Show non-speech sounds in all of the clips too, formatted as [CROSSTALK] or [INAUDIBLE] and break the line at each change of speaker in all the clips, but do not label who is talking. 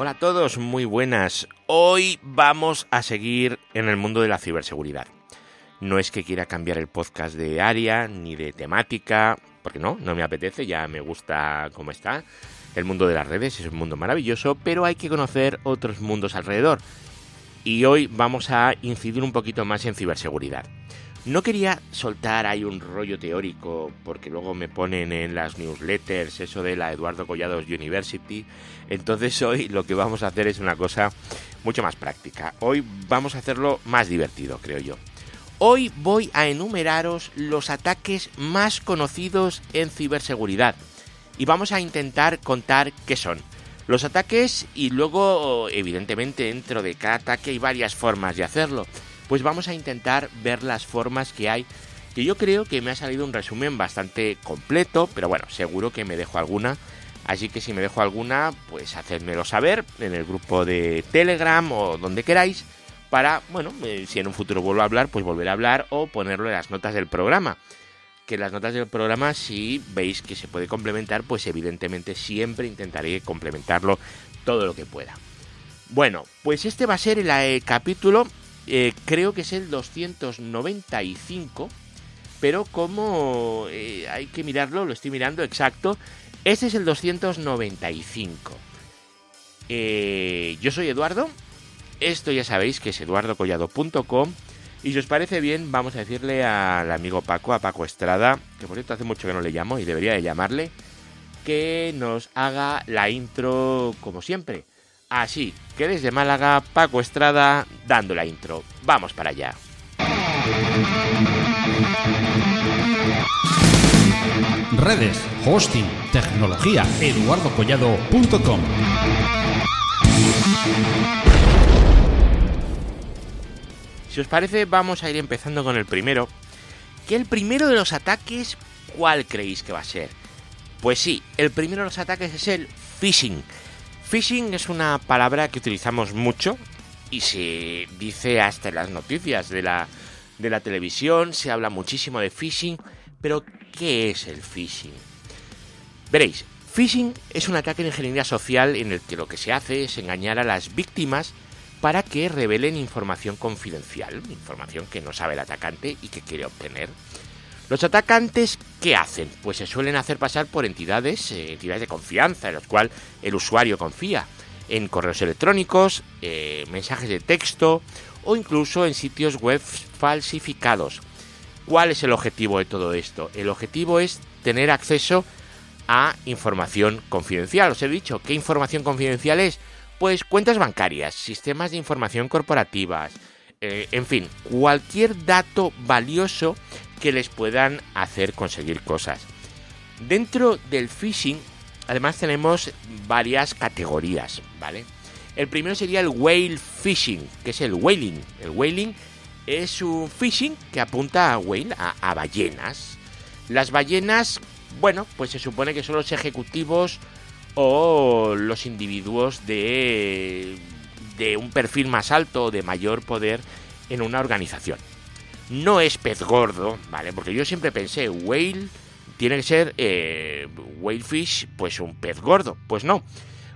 Hola a todos, muy buenas. Hoy vamos a seguir en el mundo de la ciberseguridad. No es que quiera cambiar el podcast de área ni de temática, porque no, no me apetece, ya me gusta cómo está. El mundo de las redes es un mundo maravilloso, pero hay que conocer otros mundos alrededor. Y hoy vamos a incidir un poquito más en ciberseguridad. No quería soltar ahí un rollo teórico, porque luego me ponen en las newsletters eso de la Eduardo Collados University. Entonces [LAUGHS] hoy lo que vamos a hacer es una cosa mucho más práctica. Hoy vamos a hacerlo más divertido, creo yo. Hoy voy a enumeraros los ataques más conocidos en ciberseguridad. Y vamos a intentar contar qué son. Los ataques y luego, evidentemente, dentro de cada ataque hay varias formas de hacerlo pues vamos a intentar ver las formas que hay, que yo creo que me ha salido un resumen bastante completo, pero bueno, seguro que me dejo alguna. Así que si me dejo alguna, pues hacedmelo saber en el grupo de Telegram o donde queráis, para, bueno, eh, si en un futuro vuelvo a hablar, pues volver a hablar o ponerlo en las notas del programa. Que las notas del programa, si veis que se puede complementar, pues evidentemente siempre intentaré complementarlo todo lo que pueda. Bueno, pues este va a ser el eh, capítulo eh, creo que es el 295, pero como eh, hay que mirarlo, lo estoy mirando exacto, este es el 295. Eh, yo soy Eduardo, esto ya sabéis que es eduardocollado.com y si os parece bien vamos a decirle al amigo Paco, a Paco Estrada, que por cierto hace mucho que no le llamo y debería de llamarle, que nos haga la intro como siempre. Así que desde Málaga, Paco Estrada dando la intro. Vamos para allá.
Redes, hosting, tecnología, eduardocollado.com.
Si os parece, vamos a ir empezando con el primero. Que el primero de los ataques, ¿cuál creéis que va a ser? Pues sí, el primero de los ataques es el phishing Phishing es una palabra que utilizamos mucho y se dice hasta en las noticias de la, de la televisión, se habla muchísimo de phishing, pero ¿qué es el phishing? Veréis, phishing es un ataque de ingeniería social en el que lo que se hace es engañar a las víctimas para que revelen información confidencial, información que no sabe el atacante y que quiere obtener. Los atacantes, ¿qué hacen? Pues se suelen hacer pasar por entidades, eh, entidades de confianza, en las cuales el usuario confía, en correos electrónicos, eh, mensajes de texto o incluso en sitios web falsificados. ¿Cuál es el objetivo de todo esto? El objetivo es tener acceso a información confidencial. Os he dicho, ¿qué información confidencial es? Pues cuentas bancarias, sistemas de información corporativas, eh, en fin, cualquier dato valioso que les puedan hacer conseguir cosas. Dentro del phishing, además tenemos varias categorías, ¿vale? El primero sería el whale phishing, que es el whaling. El whaling es un phishing que apunta a whale, a, ballenas. Las ballenas, bueno, pues se supone que son los ejecutivos o los individuos de, de un perfil más alto de mayor poder en una organización no es pez gordo, ¿vale? Porque yo siempre pensé, whale tiene que ser eh, whalefish, pues un pez gordo. Pues no.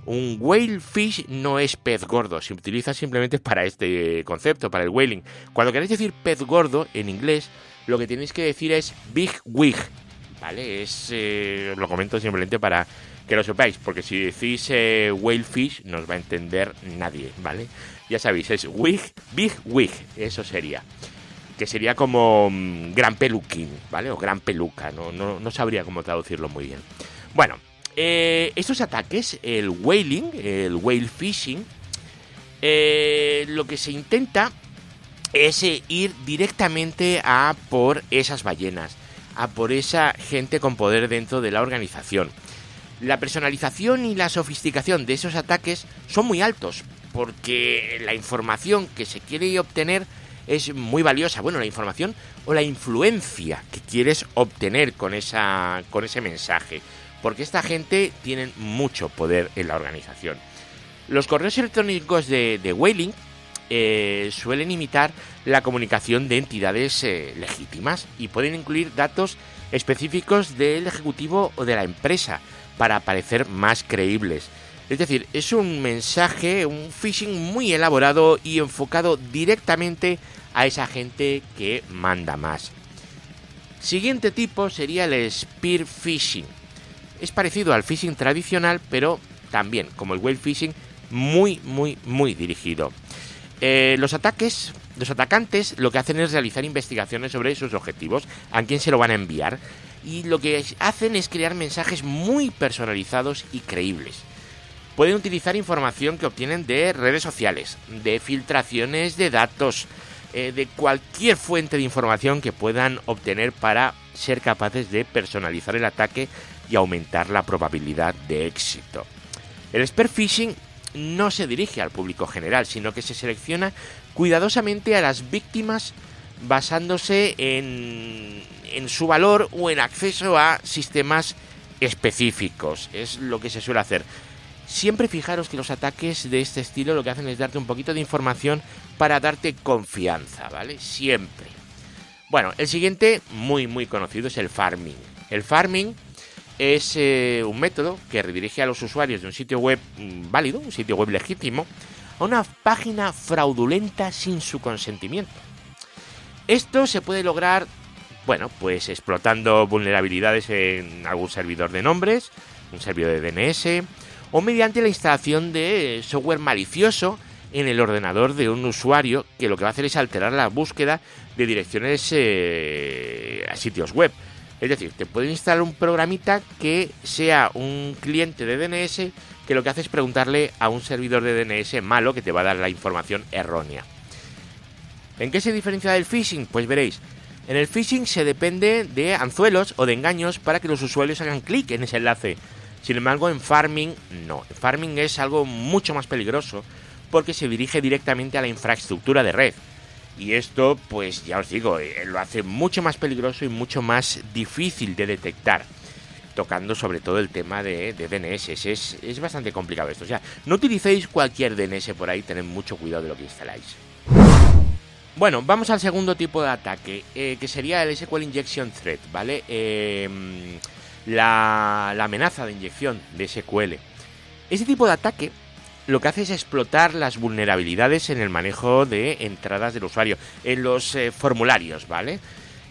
Un whalefish no es pez gordo, se utiliza simplemente para este concepto, para el whaling. Cuando queréis decir pez gordo en inglés, lo que tenéis que decir es big wig, ¿vale? Es, eh, lo comento simplemente para que lo sepáis, porque si decís eh, whalefish no os va a entender nadie, ¿vale? Ya sabéis, es wig, big wig, eso sería que sería como mm, gran peluquín, ¿vale? O gran peluca, no, no, sabría cómo traducirlo muy bien. Bueno, eh, estos ataques, el whaling, el whale fishing, eh, lo que se intenta es eh, ir directamente a por esas ballenas, a por esa gente con poder dentro de la organización. La personalización y la sofisticación de esos ataques son muy altos, porque la información que se quiere obtener es muy valiosa. Bueno, la información o la influencia que quieres obtener con, esa, con ese mensaje. Porque esta gente tiene mucho poder en la organización. Los correos electrónicos de, de Whaling eh, suelen imitar la comunicación de entidades eh, legítimas y pueden incluir datos específicos del ejecutivo o de la empresa para parecer más creíbles. Es decir, es un mensaje, un phishing muy elaborado y enfocado directamente a esa gente que manda más. Siguiente tipo sería el spear phishing. Es parecido al phishing tradicional, pero también, como el whale phishing, muy, muy, muy dirigido. Eh, los ataques, los atacantes lo que hacen es realizar investigaciones sobre sus objetivos, a quién se lo van a enviar, y lo que hacen es crear mensajes muy personalizados y creíbles. Pueden utilizar información que obtienen de redes sociales, de filtraciones de datos, eh, de cualquier fuente de información que puedan obtener para ser capaces de personalizar el ataque y aumentar la probabilidad de éxito. El spear phishing no se dirige al público general, sino que se selecciona cuidadosamente a las víctimas basándose en, en su valor o en acceso a sistemas específicos. Es lo que se suele hacer. Siempre fijaros que los ataques de este estilo lo que hacen es darte un poquito de información para darte confianza, ¿vale? Siempre. Bueno, el siguiente, muy muy conocido, es el farming. El farming es eh, un método que redirige a los usuarios de un sitio web mm, válido, un sitio web legítimo, a una página fraudulenta sin su consentimiento. Esto se puede lograr, bueno, pues explotando vulnerabilidades en algún servidor de nombres, un servidor de DNS, o mediante la instalación de software malicioso en el ordenador de un usuario que lo que va a hacer es alterar la búsqueda de direcciones eh, a sitios web. Es decir, te pueden instalar un programita que sea un cliente de DNS que lo que hace es preguntarle a un servidor de DNS malo que te va a dar la información errónea. ¿En qué se diferencia del phishing? Pues veréis, en el phishing se depende de anzuelos o de engaños para que los usuarios hagan clic en ese enlace. Sin embargo, en farming no. farming es algo mucho más peligroso porque se dirige directamente a la infraestructura de red. Y esto, pues ya os digo, eh, lo hace mucho más peligroso y mucho más difícil de detectar. Tocando sobre todo el tema de, DNS. Es, es, bastante complicado esto. O sea, no utilicéis cualquier DNS por ahí, tened mucho cuidado de lo que instaláis. Bueno, vamos al segundo tipo de ataque, eh, que sería el SQL Injection Threat, ¿vale? Em, la, la amenaza de inyección de SQL. Ese tipo de ataque lo que hace es explotar las vulnerabilidades en el manejo de entradas del usuario, en los eh, formularios, ¿vale?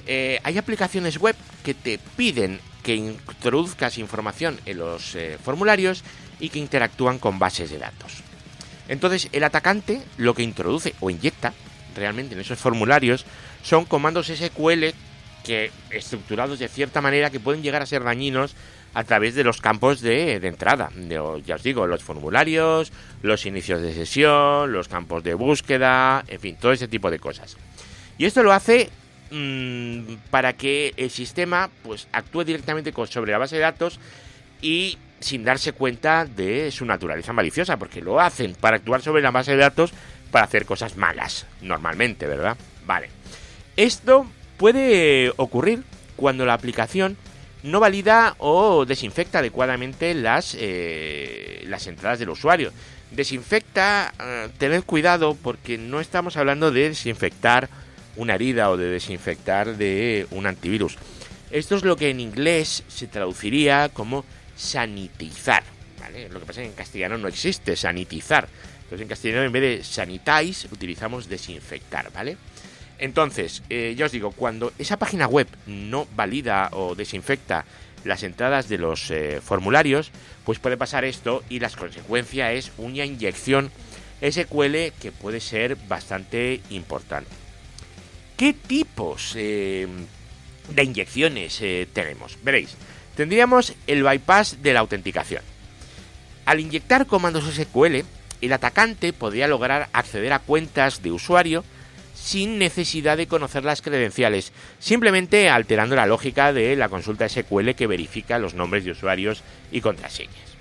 Eh, hay aplicaciones web que te piden que introduzcas información en los eh, formularios y que interactúan con bases de datos. Entonces, el atacante lo que introduce o inyecta realmente en esos formularios son comandos SQL que estructurados de cierta manera que pueden llegar a ser dañinos a través de los campos de, entrada. ya os digo, los formularios, los inicios de sesión, los campos de búsqueda, en fin, todo ese tipo de cosas. Y esto lo hace mm, para que el sistema pues actúe directamente sobre la base de datos y sin darse cuenta de su naturaleza maliciosa, porque lo hacen para actuar sobre la base de datos para hacer cosas malas, normalmente, ¿verdad? Vale. Esto puede ocurrir cuando la aplicación no valida o desinfecta adecuadamente las, eh, las entradas del usuario. Desinfecta, eh, tened cuidado porque no estamos hablando de desinfectar una herida o de desinfectar de un antivirus. Esto es lo que en inglés se traduciría como sanitizar. Lo que pasa es que en castellano no existe sanitizar. Entonces en castellano en vez de sanitáis utilizamos desinfectar, ¿vale? Entonces, eh, ya os digo, cuando esa página web no valida o desinfecta las entradas de los eh, formularios, pues puede pasar esto y la consecuencia es una inyección SQL que puede ser bastante importante. ¿Qué tipos eh, de inyecciones tenemos? Veréis, tendríamos el bypass de la autenticación. Al inyectar comandos SQL, el atacante podría lograr acceder a cuentas de usuario sin necesidad de conocer las credenciales, simplemente alterando la lógica de la consulta SQL que verifica los nombres de usuarios y contraseñas.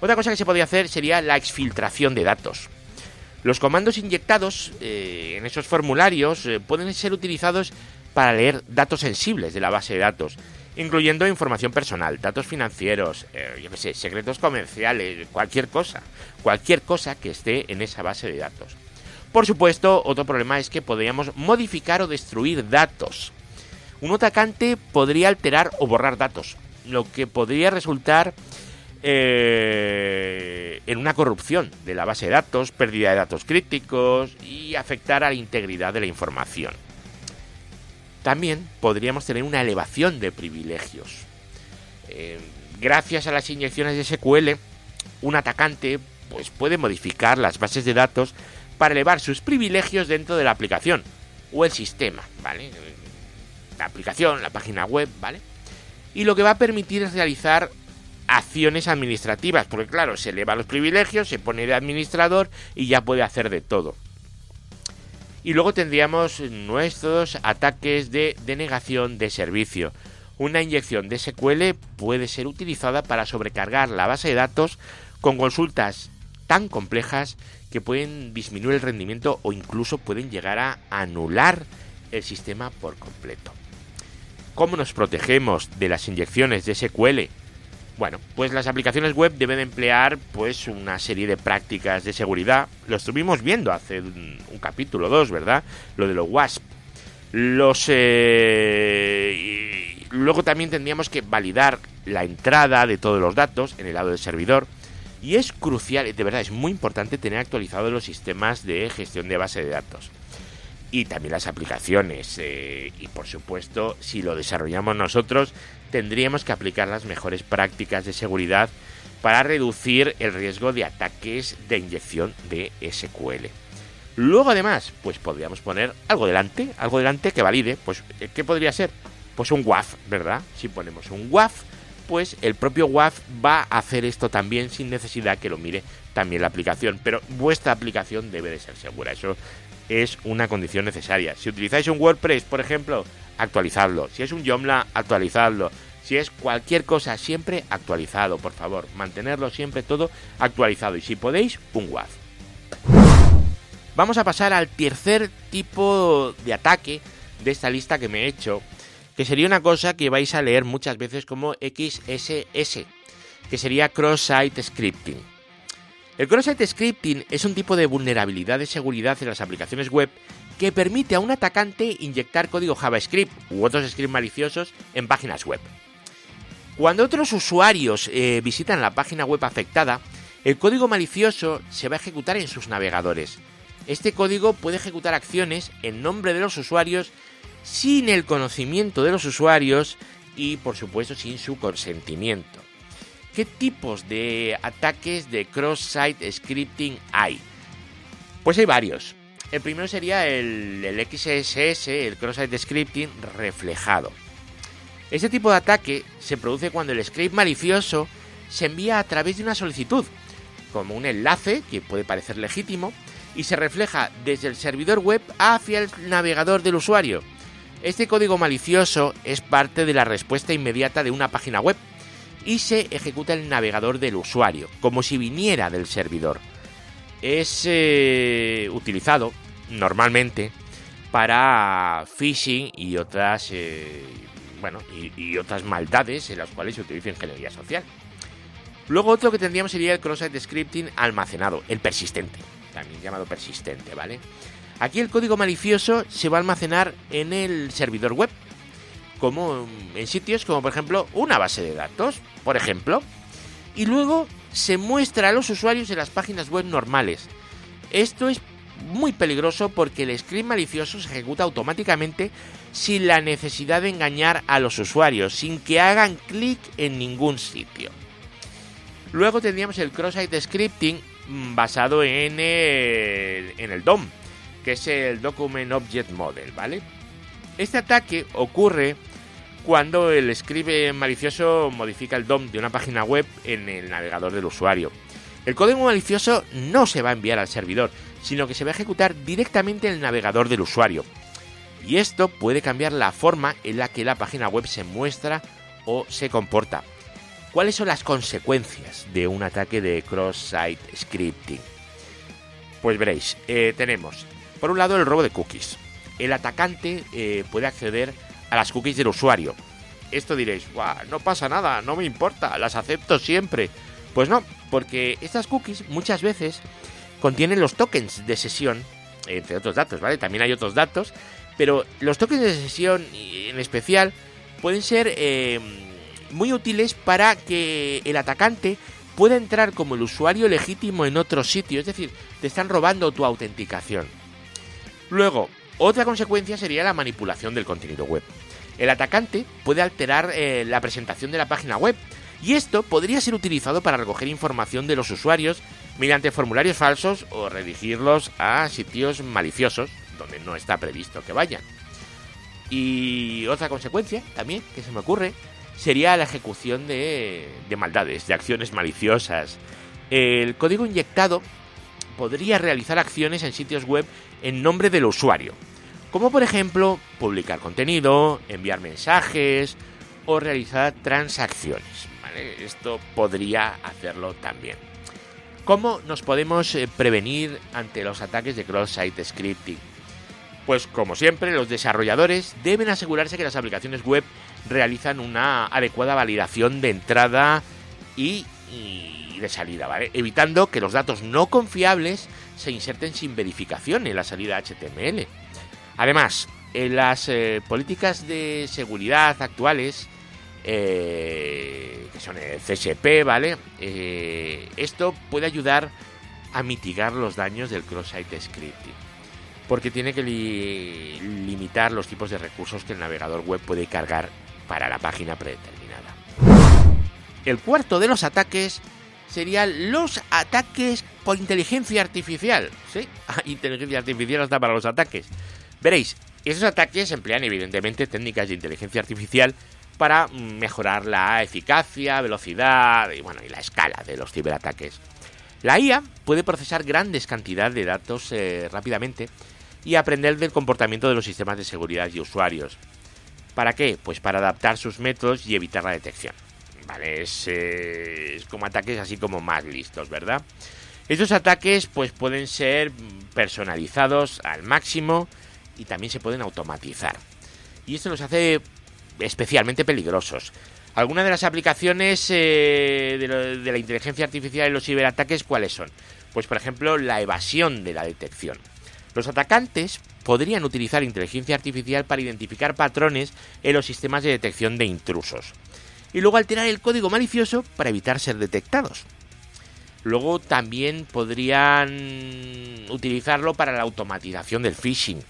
Otra cosa que se podría hacer sería la exfiltración de datos. Los comandos inyectados eh, en esos formularios eh, pueden ser utilizados para leer datos sensibles de la base de datos, incluyendo información personal, datos financieros, eh, yo qué sé, secretos comerciales, cualquier cosa, cualquier cosa que esté en esa base de datos. Por supuesto, otro problema es que podríamos modificar o destruir datos. Un atacante podría alterar o borrar datos, lo que podría resultar eh, en una corrupción de la base de datos, pérdida de datos críticos y afectar a la integridad de la información. También podríamos tener una elevación de privilegios. Eh, gracias a las inyecciones de SQL, un atacante pues, puede modificar las bases de datos para elevar sus privilegios dentro de la aplicación o el sistema, ¿vale? La aplicación, la página web, ¿vale? Y lo que va a permitir es realizar acciones administrativas, porque claro, se eleva los privilegios, se pone de administrador y ya puede hacer de todo. Y luego tendríamos nuestros ataques de denegación de servicio. Una inyección de SQL puede ser utilizada para sobrecargar la base de datos con consultas tan complejas que pueden disminuir el rendimiento o incluso pueden llegar a anular el sistema por completo. ¿Cómo nos protegemos de las inyecciones de SQL? Bueno, pues las aplicaciones web deben emplear pues una serie de prácticas de seguridad. Lo estuvimos viendo hace un, capítulo 2, ¿verdad? Lo de los WASP. Los eh, luego también tendríamos que validar la entrada de todos los datos en el lado del servidor. Y es crucial, de verdad, es muy importante tener actualizados los sistemas de gestión de base de datos y también las aplicaciones. Eh, y por supuesto, si lo desarrollamos nosotros, tendríamos que aplicar las mejores prácticas de seguridad para reducir el riesgo de ataques de inyección de SQL. Luego además, pues podríamos poner algo delante, algo delante que valide, pues eh, ¿qué podría ser? Pues un WAF, ¿verdad? Si ponemos un WAF, pues el propio WAF va a hacer esto también sin necesidad que lo mire también la aplicación, pero vuestra aplicación debe de ser segura. Eso es una condición necesaria. Si utilizáis un WordPress, por ejemplo, actualizadlo. Si es un Joomla, actualizadlo. Si es cualquier cosa, siempre actualizado, por favor. Mantenerlo siempre todo actualizado. Y si podéis, un WAF. Vamos a pasar al tercer tipo de ataque de esta lista que me he hecho, que sería una cosa que vais a leer muchas veces como XSS, que sería Cross-Site Scripting. El cross-site scripting es un tipo de vulnerabilidad de seguridad en las aplicaciones web que permite a un atacante inyectar código JavaScript u otros scripts maliciosos en páginas web. Cuando otros usuarios eh, visitan la página web afectada, el código malicioso se va a ejecutar en sus navegadores. Este código puede ejecutar acciones en nombre de los usuarios sin el conocimiento de los usuarios y por supuesto sin su consentimiento. ¿Qué tipos de ataques de cross-site scripting hay? Pues hay varios. El primero sería el, XSS, el cross-site scripting reflejado. Este tipo de ataque se produce cuando el script malicioso se envía a través de una solicitud, como un enlace que puede parecer legítimo, y se refleja desde el servidor web hacia el navegador del usuario. Este código malicioso es parte de la respuesta inmediata de una página web y se ejecuta el navegador del usuario, como si viniera del servidor. Es eh, utilizado normalmente para phishing y otras eh, bueno y, otras maldades en las cuales se utiliza ingeniería social. Luego otro que tendríamos sería el cross-site scripting almacenado, el persistente, también llamado persistente, ¿vale? Aquí el código malicioso se va a almacenar en el servidor web como en sitios como por ejemplo una base de datos, por ejemplo, y luego se muestra a los usuarios en las páginas web normales. Esto es muy peligroso porque el script malicioso se ejecuta automáticamente sin la necesidad de engañar a los usuarios, sin que hagan clic en ningún sitio. Luego tendríamos el cross-site scripting mm, basado en el, en el DOM, que es el Document Object Model, ¿vale? Este ataque ocurre cuando el escribe malicioso modifica el DOM de una página web en el navegador del usuario. El código malicioso no se va a enviar al servidor, sino que se va a ejecutar directamente en el navegador del usuario. Y esto puede cambiar la forma en la que la página web se muestra o se comporta. ¿Cuáles son las consecuencias de un ataque de cross-site scripting? Pues veréis, eh, tenemos por un lado el robo de cookies. El atacante eh, puede acceder a las cookies del usuario. Esto diréis, no pasa nada, no me importa, las acepto siempre. Pues no, porque estas cookies muchas veces contienen los tokens de sesión, entre otros datos, ¿vale? También hay otros datos, pero los tokens de sesión en especial pueden ser eh, muy útiles para que el atacante pueda entrar como el usuario legítimo en otro sitio, es decir, te están robando tu autenticación. Luego, otra consecuencia sería la manipulación del contenido web. El atacante puede alterar eh, la presentación de la página web y esto podría ser utilizado para recoger información de los usuarios mediante formularios falsos o redirigirlos a sitios maliciosos donde no está previsto que vayan. Y otra consecuencia también que se me ocurre sería la ejecución de, de maldades, de acciones maliciosas. El código inyectado podría realizar acciones en sitios web en nombre del usuario, como por ejemplo publicar contenido, enviar mensajes o realizar transacciones. Esto podría hacerlo también. ¿Cómo nos podemos eh, prevenir ante los ataques de cross-site scripting? Pues como siempre, los desarrolladores deben asegurarse que las aplicaciones web realizan una adecuada validación de entrada y, de salida, ¿vale? Evitando que los datos no confiables se inserten sin verificación en la salida HTML. Además, en las eh, políticas de seguridad actuales, eh, que son el CSP, ¿vale? Eh, esto puede ayudar a mitigar los daños del cross-site scripting, porque tiene que limitar los tipos de recursos que el navegador web puede cargar para la página predeterminada. El cuarto de los ataques serían los ataques por inteligencia artificial. ¿Sí? [LAUGHS] inteligencia artificial hasta para los ataques. Veréis, esos ataques emplean evidentemente técnicas de inteligencia artificial para mejorar la eficacia, velocidad y, bueno, y la escala de los ciberataques. La IA puede procesar grandes cantidades de datos eh, rápidamente y aprender del comportamiento de los sistemas de seguridad y usuarios. ¿Para qué? Pues para adaptar sus métodos y evitar la detección. Vale, es, eh, es como ataques así como más listos, ¿verdad? Estos ataques pues pueden ser personalizados al máximo y también se pueden automatizar. Y esto los hace especialmente peligrosos. Algunas de las aplicaciones eh, de, la inteligencia artificial en los ciberataques, ¿cuáles son? Pues por ejemplo la evasión de la detección. Los atacantes podrían utilizar inteligencia artificial para identificar patrones en los sistemas de detección de intrusos. Y luego alterar el código malicioso para evitar ser detectados. Luego también podrían utilizarlo para la automatización del phishing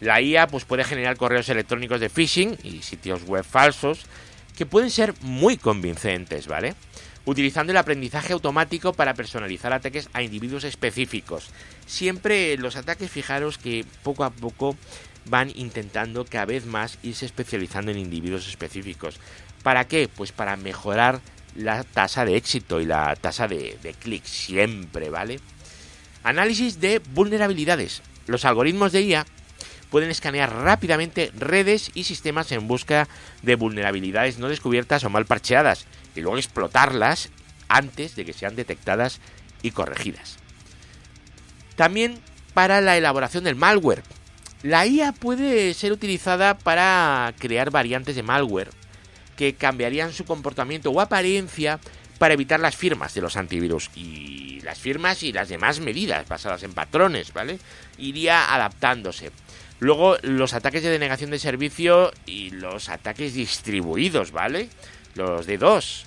la IA pues, puede generar correos electrónicos de phishing y sitios web falsos que pueden ser muy convincentes, ¿vale? Utilizando el aprendizaje automático para personalizar ataques a individuos específicos. Siempre los ataques, fijaros que poco a poco van intentando cada vez más irse especializando en individuos específicos. ¿Para qué? Pues para mejorar la tasa de éxito y la tasa de, clic siempre, ¿vale? Análisis de vulnerabilidades. Los algoritmos de IA pueden escanear rápidamente redes y sistemas en busca de vulnerabilidades no descubiertas o mal parcheadas y luego explotarlas antes de que sean detectadas y corregidas. También para la elaboración del malware. La IA puede ser utilizada para crear variantes de malware que cambiarían su comportamiento o apariencia para evitar las firmas de los antivirus y las firmas y las demás medidas basadas en patrones, ¿vale? Iría adaptándose. Luego los ataques de denegación de servicio y los ataques distribuidos, ¿vale? Los de dos.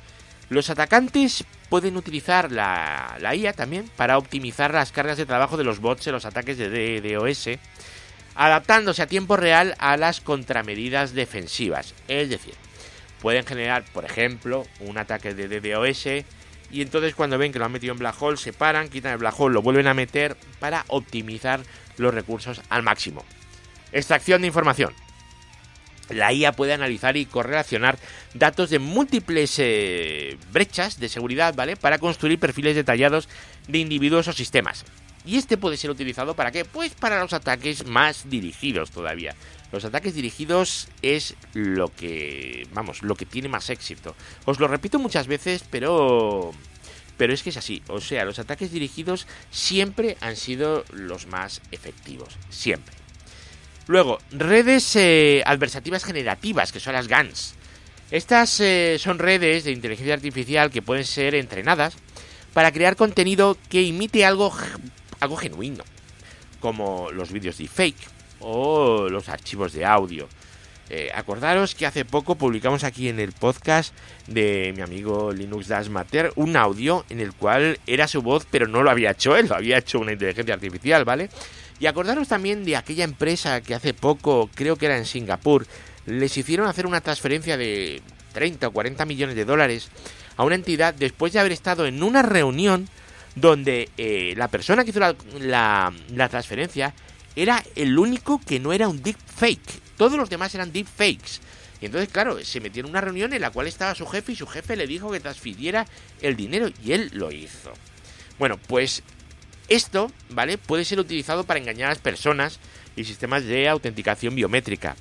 Los atacantes pueden utilizar la, IA también para optimizar las cargas de trabajo de los bots en los ataques de DOS, adaptándose a tiempo real a las contramedidas defensivas. Es decir, pueden generar, por ejemplo, un ataque de DDoS y entonces cuando ven que lo han metido en black hole se paran, quitan el black hole, lo vuelven a meter para optimizar los recursos al máximo. Extracción de información. La IA puede analizar y correlacionar datos de múltiples eh, brechas de seguridad, ¿vale? Para construir perfiles detallados de individuos o sistemas. Y este puede ser utilizado para qué? Pues para los ataques más dirigidos todavía. Los ataques dirigidos es lo que, vamos, lo que tiene más éxito. Os lo repito muchas veces, pero pero es que es así, o sea, los ataques dirigidos siempre han sido los más efectivos, siempre. Luego, redes eh, adversativas generativas, que son las GANs. Estas eh, son redes de inteligencia artificial que pueden ser entrenadas para crear contenido que imite algo, algo genuino, como los vídeos de fake o los archivos de audio. Eh, acordaros que hace poco publicamos aquí en el podcast de mi amigo Linux Dash Mater un audio en el cual era su voz, pero no lo había hecho él, lo había hecho una inteligencia artificial, ¿vale? Y acordaros también de aquella empresa que hace poco, creo que era en Singapur, les hicieron hacer una transferencia de 30 o 40 millones de dólares a una entidad después de haber estado en una reunión donde eh, la persona que hizo la, la transferencia era el único que no era un deep fake. Todos los demás eran deepfakes. Y entonces, claro, se metió en una reunión en la cual estaba su jefe y su jefe le dijo que transfiriera el dinero y él lo hizo. Bueno, pues esto, ¿vale? Puede ser utilizado para engañar a las personas y sistemas de autenticación biométrica.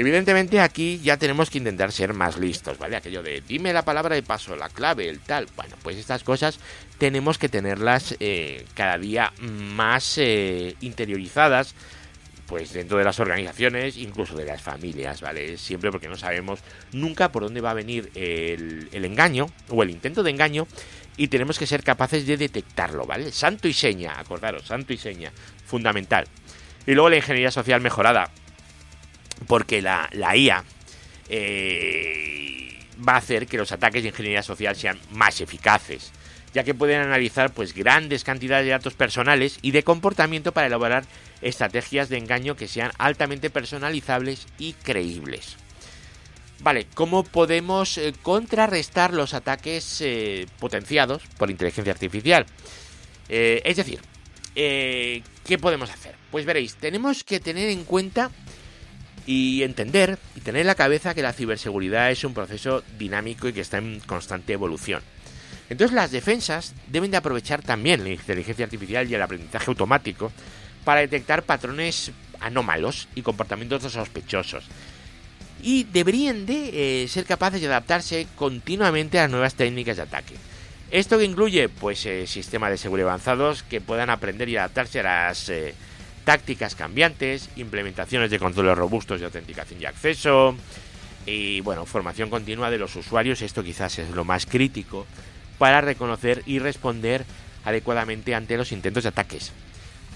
Evidentemente aquí ya tenemos que intentar ser más listos, ¿vale? Aquello de dime la palabra de paso, la clave, el tal. Bueno, pues estas cosas tenemos que tenerlas eh, cada día más eh, interiorizadas pues dentro de las organizaciones, incluso de las familias, ¿vale? Siempre porque no sabemos nunca por dónde va a venir el, engaño o el intento de engaño y tenemos que ser capaces de detectarlo, ¿vale? Santo y seña, acordaros, santo y seña, fundamental. Y luego la ingeniería social mejorada, porque la, la IA eh, va a hacer que los ataques de ingeniería social sean más eficaces ya que pueden analizar pues grandes cantidades de datos personales y de comportamiento para elaborar estrategias de engaño que sean altamente personalizables y creíbles. Vale, ¿cómo podemos eh, contrarrestar los ataques eh, potenciados por inteligencia artificial? Es decir, ¿qué podemos hacer? Pues veréis, tenemos que tener en cuenta y entender y tener en la cabeza que la ciberseguridad es un proceso dinámico y que está en constante evolución. Entonces las defensas deben de aprovechar también la inteligencia artificial y el aprendizaje automático para detectar patrones anómalos y comportamientos sospechosos. Y deberían de eh, ser capaces de adaptarse continuamente a nuevas técnicas de ataque. Esto que incluye pues eh, sistemas de seguridad avanzados que puedan aprender y adaptarse a las eh, tácticas cambiantes, implementaciones de controles robustos de autenticación y acceso y bueno, formación continua de los usuarios, esto quizás es lo más crítico para reconocer y responder adecuadamente ante los intentos de ataques.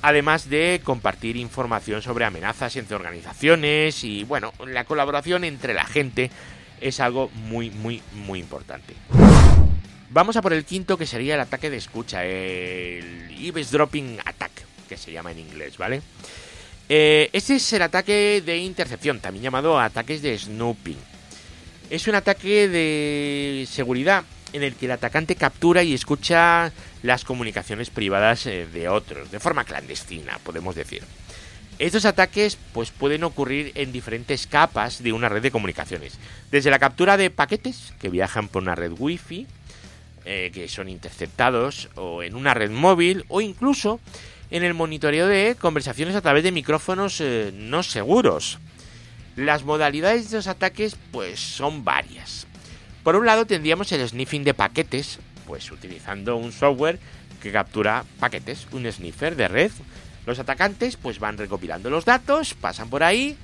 Además de compartir información sobre amenazas entre organizaciones y bueno, la colaboración entre la gente es algo muy, muy, muy importante. Vamos a por el quinto que sería el ataque de escucha, el eavesdropping attack, que se llama en inglés, ¿vale? Este es el ataque de intercepción, también llamado ataques de snooping. Es un ataque de seguridad en el que el atacante captura y escucha las comunicaciones privadas eh, de otros, de forma clandestina, podemos decir. Estos ataques pues, pueden ocurrir en diferentes capas de una red de comunicaciones, desde la captura de paquetes que viajan por una red wifi, eh, que son interceptados, o en una red móvil, o incluso en el monitoreo de conversaciones a través de micrófonos eh, no seguros. Las modalidades de los ataques pues son varias. Por un lado tendríamos el sniffing de paquetes, pues utilizando un software que captura paquetes, un sniffer de red. Los atacantes pues van recopilando los datos, pasan por ahí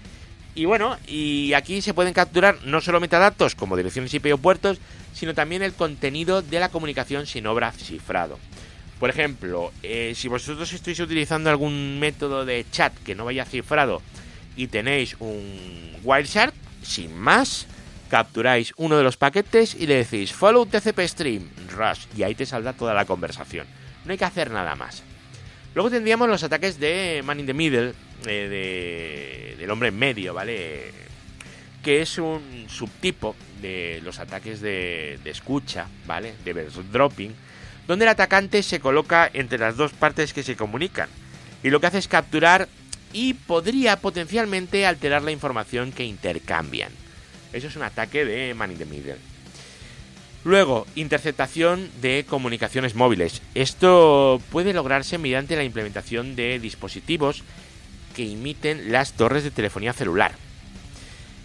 y bueno, y aquí se pueden capturar no solo metadatos como direcciones IP o puertos, sino también el contenido de la comunicación sin obra cifrado. Por ejemplo, eh, si vosotros estáis utilizando algún método de chat que no vaya cifrado y tenéis un Wireshark, sin más, capturáis uno de los paquetes y le decís follow TCP stream, rush, y ahí te saldrá toda la conversación. No hay que hacer nada más. Luego tendríamos los ataques de Man in the Middle, eh, del hombre en medio, ¿vale? Que es un subtipo de los ataques de, escucha, ¿vale? De dropping, donde el atacante se coloca entre las dos partes que se comunican. Y lo que hace es capturar y podría potencialmente alterar la información que intercambian. Eso es un ataque de Man in the Middle. Luego, interceptación de comunicaciones móviles. Esto puede lograrse mediante la implementación de dispositivos que imiten las torres de telefonía celular.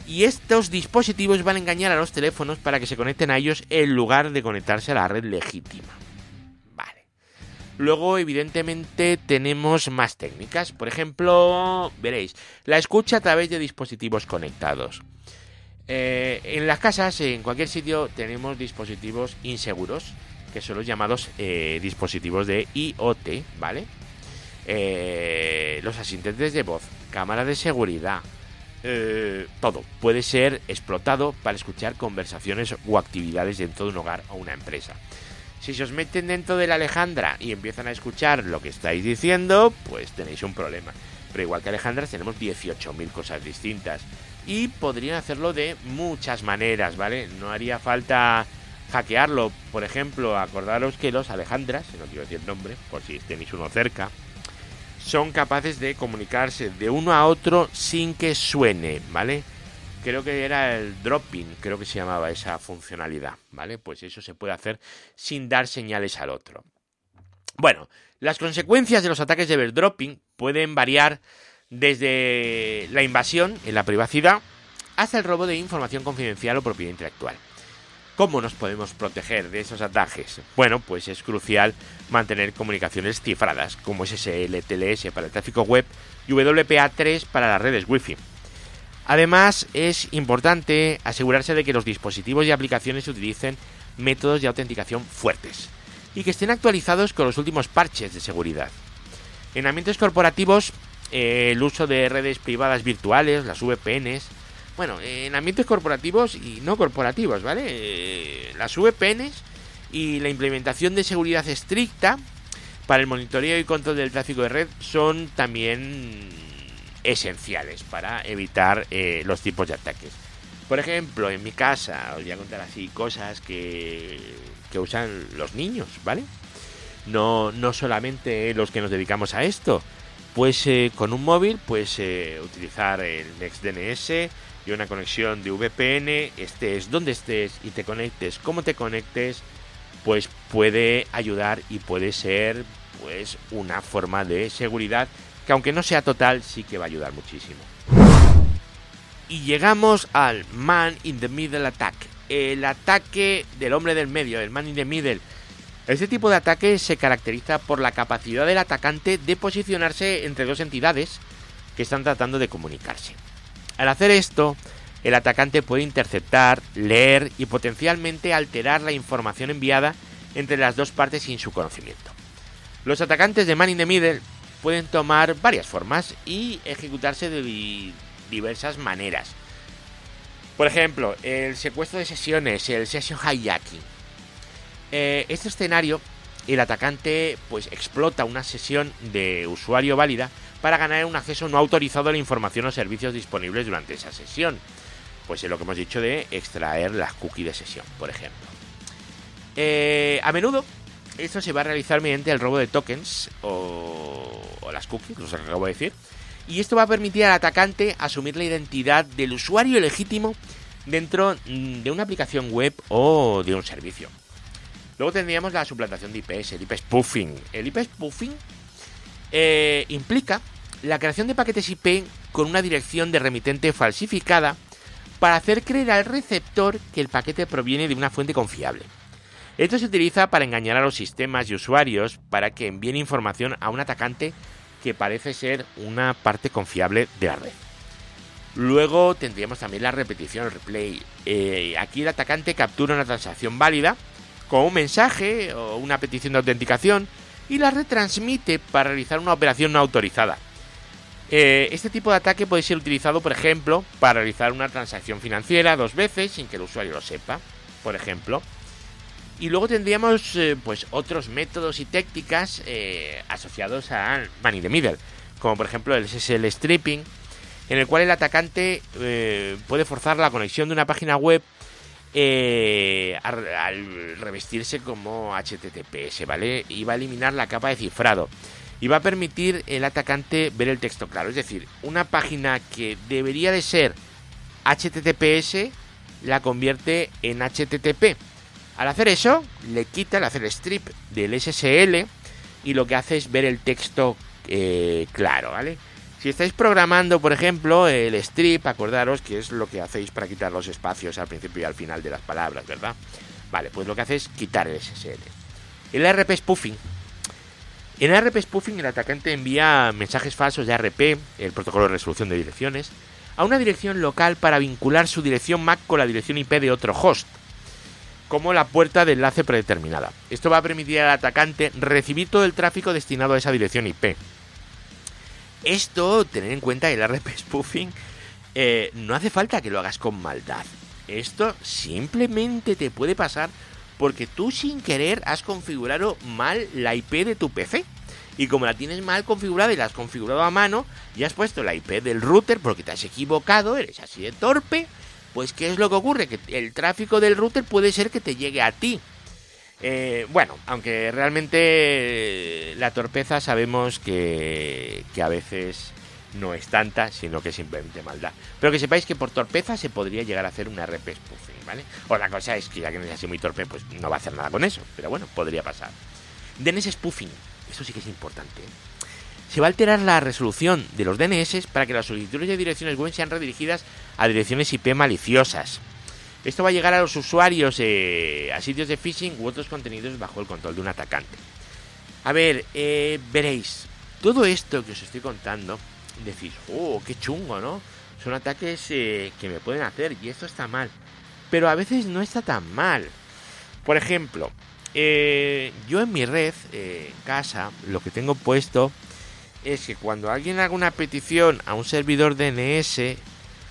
Y estos dispositivos van a engañar a los teléfonos para que se conecten a ellos en lugar de conectarse a la red legítima. Vale. Luego, evidentemente, tenemos más técnicas. Por ejemplo, veréis, la escucha a través de dispositivos conectados. Eh, en las casas, en cualquier sitio, tenemos dispositivos inseguros, que son los llamados eh, dispositivos de IoT, ¿vale? Eh, los asistentes de voz, cámara de seguridad, eh, todo puede ser explotado para escuchar conversaciones o actividades dentro de un hogar o una empresa. Si se os meten dentro de la Alejandra y empiezan a escuchar lo que estáis diciendo, pues tenéis un problema. Pero igual que Alejandra tenemos 18.000 cosas distintas. Y podrían hacerlo de muchas maneras, ¿vale? No haría falta hackearlo. Por ejemplo, acordaros que los Alejandras, no quiero decir nombre, por si tenéis uno cerca, son capaces de comunicarse de uno a otro sin que suene, ¿vale? Creo que era el dropping, creo que se llamaba esa funcionalidad, ¿vale? Pues eso se puede hacer sin dar señales al otro. Bueno, las consecuencias de los ataques de airdropping pueden variar desde la invasión en la privacidad hasta el robo de información confidencial o propiedad intelectual. ¿Cómo nos podemos proteger de esos ataques? Bueno, pues es crucial mantener comunicaciones cifradas, como SSL, TLS para el tráfico web y WPA3 para las redes Wi-Fi. Además, es importante asegurarse de que los dispositivos y aplicaciones utilicen métodos de autenticación fuertes y que estén actualizados con los últimos parches de seguridad. En ambientes corporativos, eh, el uso de redes privadas virtuales, las VPNs, bueno, en ambientes corporativos y no corporativos, ¿vale? Eh, las VPNs y la implementación de seguridad estricta para el monitoreo y control del tráfico de red son también esenciales para evitar eh, los tipos de ataques. Por ejemplo, en mi casa, os voy a contar así cosas que, que usan los niños, ¿vale? No, no solamente los que nos dedicamos a esto. Pues eh, con un móvil, pues eh, utilizar el NextDNS y una conexión de VPN, estés donde estés y te conectes como te conectes, pues puede ayudar y puede ser pues una forma de seguridad que aunque no sea total, sí que va a ayudar muchísimo. Y llegamos al Man in the Middle Attack, el ataque del hombre del medio, el Man in the Middle. Este tipo de ataque se caracteriza por la capacidad del atacante de posicionarse entre dos entidades que están tratando de comunicarse. Al hacer esto, el atacante puede interceptar, leer y potencialmente alterar la información enviada entre las dos partes sin su conocimiento. Los atacantes de Man in the Middle pueden tomar varias formas y ejecutarse de diversas maneras. Por ejemplo, el secuestro de sesiones, el session hijacking. Este escenario, el atacante pues explota una sesión de usuario válida para ganar un acceso no autorizado a la información o servicios disponibles durante esa sesión. Pues es lo que hemos dicho de extraer las cookies de sesión, por ejemplo. Eh, a menudo esto se va a realizar mediante el robo de tokens o, las cookies, lo que acabo de decir. Y esto va a permitir al atacante asumir la identidad del usuario legítimo dentro mm, de una aplicación web o de un servicio. Luego tendríamos la suplantación de IPs, el IP spoofing. El IP spoofing eh, implica la creación de paquetes IP con una dirección de remitente falsificada para hacer creer al receptor que el paquete proviene de una fuente confiable. Esto se utiliza para engañar a los sistemas y usuarios para que envíen información a un atacante que parece ser una parte confiable de la red. Luego tendríamos también la repetición, replay. Eh, aquí el atacante captura una transacción válida con un mensaje o una petición de autenticación y la retransmite para realizar una operación no autorizada. Eh, este tipo de ataque puede ser utilizado, por ejemplo, para realizar una transacción financiera dos veces sin que el usuario lo sepa, por ejemplo. Y luego tendríamos eh, pues otros métodos y técnicas eh, asociados al money the middle, como por ejemplo el SSL stripping, en el cual el atacante puede forzar la conexión de una página web al, al, revestirse como HTTPS, ¿vale? Y va a eliminar la capa de cifrado y va a permitir el atacante ver el texto claro. Es decir, una página que debería de ser HTTPS la convierte en HTTP. Al hacer eso, le quita, el hacer strip del SSL y lo que hace es ver el texto eh, claro, ¿vale? Si estáis programando, por ejemplo, el strip, acordaros que es lo que hacéis para quitar los espacios al principio y al final de las palabras, ¿verdad? Vale, pues lo que hace es quitar el SSL. El RP spoofing en RP Spoofing el atacante envía mensajes falsos de ARP, el protocolo de resolución de direcciones, a una dirección local para vincular su dirección MAC con la dirección IP de otro host, como la puerta de enlace predeterminada. Esto va a permitir al atacante recibir todo el tráfico destinado a esa dirección IP. Esto, tener en cuenta que el RP Spoofing eh, no hace falta que lo hagas con maldad. Esto simplemente te puede pasar porque tú sin querer has configurado mal la IP de tu PC. Y como la tienes mal configurada y la has configurado a mano, y has puesto la IP del router porque te has equivocado, eres así de torpe, pues ¿qué es lo que ocurre? Que el tráfico del router puede ser que te llegue a ti. Eh, bueno, aunque realmente la torpeza sabemos que, que a veces no es tanta, sino que es simplemente maldad. Pero que sepáis que por torpeza se podría llegar a hacer una RP spoofing, ¿vale? O la cosa es que ya que no es así muy torpe, pues no va a hacer nada con eso. Pero bueno, podría pasar. DNS spoofing, eso sí que es importante. ¿eh? Se va a alterar la resolución de los DNS para que las solicitudes de direcciones web sean redirigidas a direcciones IP maliciosas. Esto va a llegar a los usuarios eh, a sitios de phishing u otros contenidos bajo el control de un atacante. A ver, eh, veréis, todo esto que os estoy contando, decís, oh, qué chungo, ¿no? Son ataques eh, que me pueden hacer y esto está mal. Pero a veces no está tan mal. Por ejemplo, yo en mi red, en casa, lo que tengo puesto es que cuando alguien haga una petición a un servidor DNS,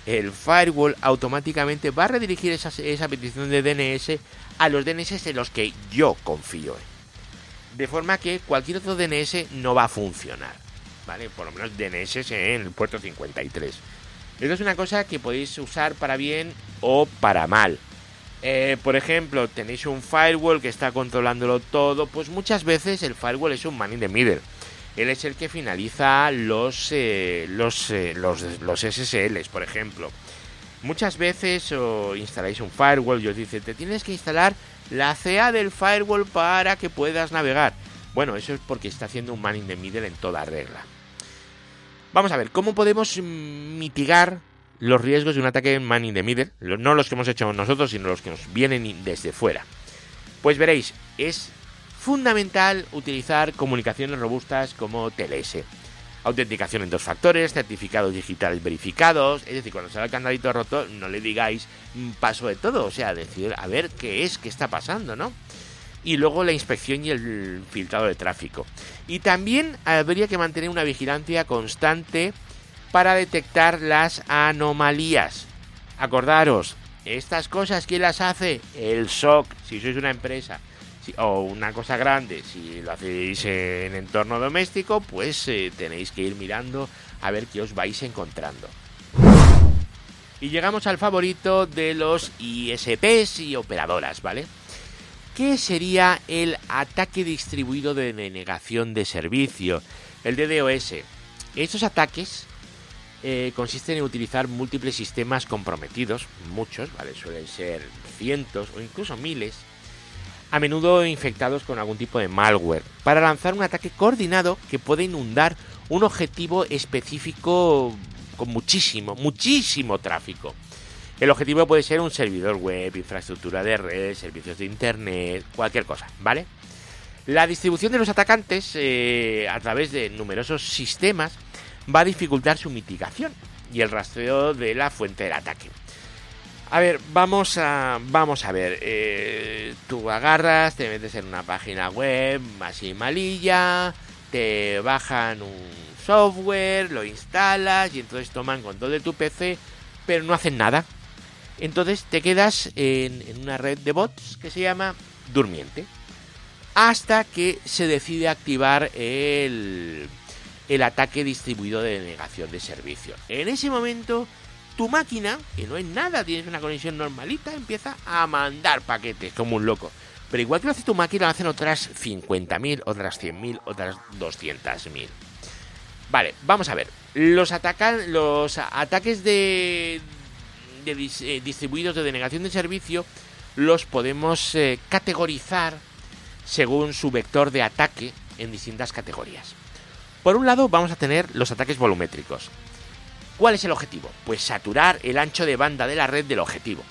el firewall automáticamente va a redirigir esa, esa petición de DNS a los DNS en los que yo confío. De forma que cualquier otro DNS no va a funcionar. ¿Vale? Por lo menos DNS en el puerto 53. Esto es una cosa que podéis usar para bien o para mal. Eh, por ejemplo, tenéis un firewall que está controlándolo todo, pues muchas veces el firewall es un man in the middle él es el que finaliza los, eh, eh, los, los, SSLs, por ejemplo. Muchas veces instaláis un firewall y os dice, te tienes que instalar la CA del firewall para que puedas navegar. Bueno, eso es porque está haciendo un man in the middle en toda regla. Vamos a ver, ¿cómo podemos mitigar los riesgos de un ataque man in the middle? No los que hemos hecho nosotros, sino los que nos vienen desde fuera. Pues veréis, es fundamental utilizar comunicaciones robustas como TLS. Autenticación en dos factores, certificados digitales verificados, es decir, cuando sale el candadito roto, no le digáis mm, paso de todo, o sea, decir, a ver qué es, qué está pasando, ¿no? Y luego la inspección y el filtrado de tráfico. Y también habría que mantener una vigilancia constante para detectar las anomalías. Acordaros, estas cosas, ¿quién las hace? El SOC, si sois una empresa o una cosa grande, si lo hacéis en entorno doméstico, pues eh, tenéis que ir mirando a ver qué os vais encontrando. Y llegamos al favorito de los ISPs y operadoras, ¿vale? ¿Qué sería el ataque distribuido de denegación de servicio? El DDoS. Estos ataques eh, consisten en utilizar múltiples sistemas comprometidos, muchos, ¿vale? Suelen ser cientos o incluso miles, a menudo infectados con algún tipo de malware, para lanzar un ataque coordinado que puede inundar un objetivo específico con muchísimo, muchísimo tráfico. El objetivo puede ser un servidor web, infraestructura de red, servicios de internet, cualquier cosa, ¿vale? La distribución de los atacantes eh, a través de numerosos sistemas va a dificultar su mitigación y el rastreo de la fuente del ataque. A ver, vamos a, vamos a ver. Eh, tú agarras, te metes en una página web así malilla, te bajan un software, lo instalas y entonces toman control de tu PC, pero no hacen nada. Entonces te quedas en, en una red de bots que se llama Durmiente. Hasta que se decide activar el, el ataque distribuido de negación de servicio. En ese momento tu máquina, que no es nada, tienes una conexión normalita, empieza a mandar paquetes como un loco. Pero igual que lo hace tu máquina, lo hacen otras 50.000, otras 100.000, otras 200.000. Vale, vamos a ver. Los, los ataques de, de eh, distribuidos de denegación de servicio los podemos eh, categorizar según su vector de ataque en distintas categorías. Por un lado vamos a tener los ataques volumétricos, ¿Cuál es el objetivo? Pues saturar el ancho de banda de la red del objetivo,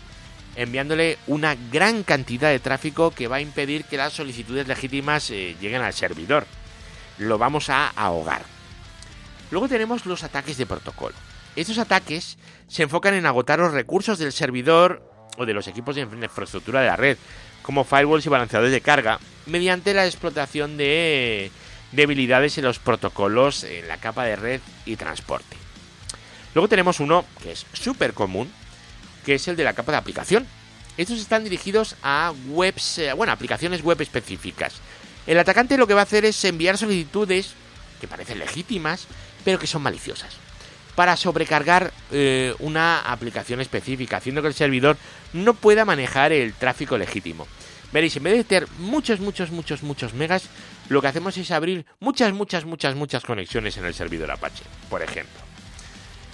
enviándole una gran cantidad de tráfico que va a impedir que las solicitudes legítimas eh, lleguen al servidor. Lo vamos a ahogar. Luego tenemos los ataques de protocolo. Estos ataques se enfocan en agotar los recursos del servidor o de los equipos de infraestructura de la red, como firewalls y balanceadores de carga, mediante la explotación de debilidades en los protocolos en la capa de red y transporte. Luego tenemos uno que es súper común, que es el de la capa de aplicación. Estos están dirigidos a webs, eh, bueno, aplicaciones web específicas. El atacante lo que va a hacer es enviar solicitudes que parecen legítimas, pero que son maliciosas, para sobrecargar eh, una aplicación específica, haciendo que el servidor no pueda manejar el tráfico legítimo. Veréis, en vez de tener muchos, muchos, muchos, muchos megas, lo que hacemos es abrir muchas, muchas, muchas, muchas conexiones en el servidor Apache, por ejemplo.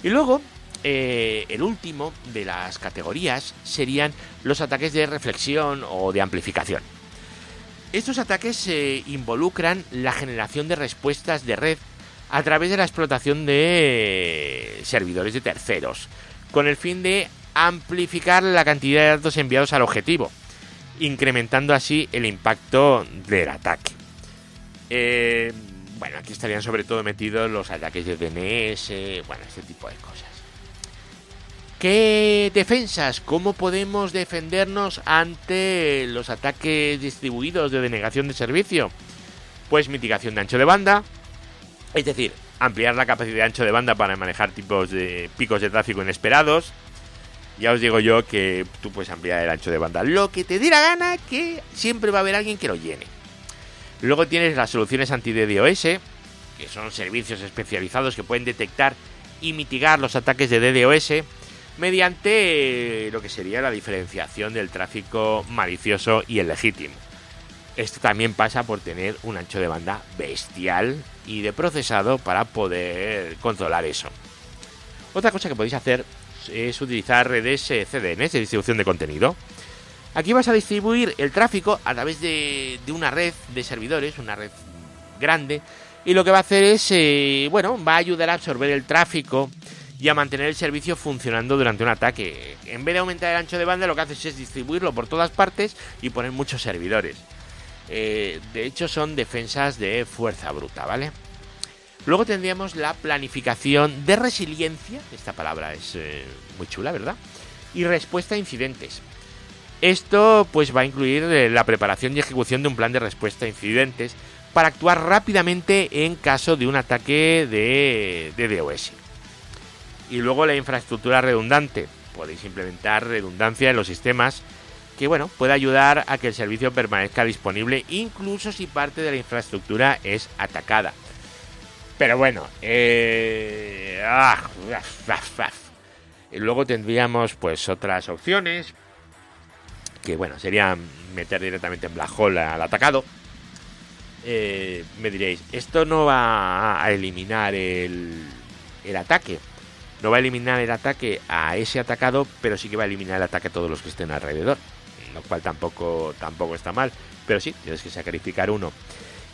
Y luego, eh, el último de las categorías serían los ataques de reflexión o de amplificación. Estos ataques involucran la generación de respuestas de red a través de la explotación de servidores de terceros, con el fin de amplificar la cantidad de datos enviados al objetivo, incrementando así el impacto del ataque. Eh, bueno, aquí estarían sobre todo metidos los ataques de DNS, bueno, este tipo de cosas. ¿Qué defensas? ¿Cómo podemos defendernos ante los ataques distribuidos de denegación de servicio? Pues mitigación de ancho de banda, es decir, ampliar la capacidad de ancho de banda para manejar tipos de picos de tráfico inesperados. Ya os digo yo que tú puedes ampliar el ancho de banda lo que te dé la gana, que siempre va a haber alguien que lo llene. Luego tienes las soluciones anti-DDoS, que son servicios especializados que pueden detectar y mitigar los ataques de DDoS mediante lo que sería la diferenciación del tráfico malicioso y el legítimo. Esto también pasa por tener un ancho de banda bestial y de procesado para poder controlar eso. Otra cosa que podéis hacer es utilizar redes CDNs de distribución de contenido. Aquí vas a distribuir el tráfico a través de, una red de servidores, una red grande, y lo que va a hacer es, eh, bueno, va a ayudar a absorber el tráfico y a mantener el servicio funcionando durante un ataque. En vez de aumentar el ancho de banda, lo que haces es distribuirlo por todas partes y poner muchos servidores. Eh, de hecho, son defensas de fuerza bruta, ¿vale? Luego tendríamos la planificación de resiliencia, esta palabra es eh, muy chula, ¿verdad? Y respuesta a incidentes. Esto pues va a incluir eh, la preparación y ejecución de un plan de respuesta a incidentes para actuar rápidamente en caso de un ataque de, de DOS. Y luego la infraestructura redundante. Podéis implementar redundancia en los sistemas que bueno, puede ayudar a que el servicio permanezca disponible incluso si parte de la infraestructura es atacada. Pero bueno, eh, ah, y luego tendríamos pues otras opciones que bueno, serían meter directamente en black hole al atacado. Eh, me diréis, esto no va a eliminar el, el ataque no va a eliminar el ataque a ese atacado, pero sí que va a eliminar el ataque a todos los que estén alrededor. Lo cual tampoco, tampoco está mal. Pero sí, tienes que sacrificar uno.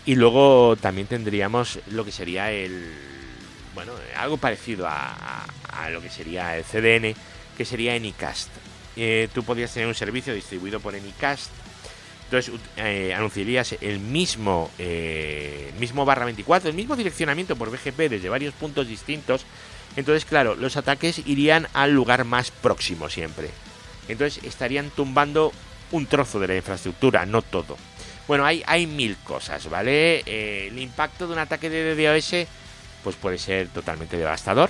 Y luego también tendríamos lo que sería el. Bueno, algo parecido a, lo que sería el CDN, que sería Anycast. Eh, tú podrías tener un servicio distribuido por Anycast. Entonces eh, anunciarías el mismo, eh, mismo barra 24, el mismo direccionamiento por BGP desde varios puntos distintos entonces, claro, los ataques irían al lugar más próximo siempre. Entonces estarían tumbando un trozo de la infraestructura, no todo. Bueno, hay, hay mil cosas, ¿vale? El impacto de un ataque de DDoS pues puede ser totalmente devastador.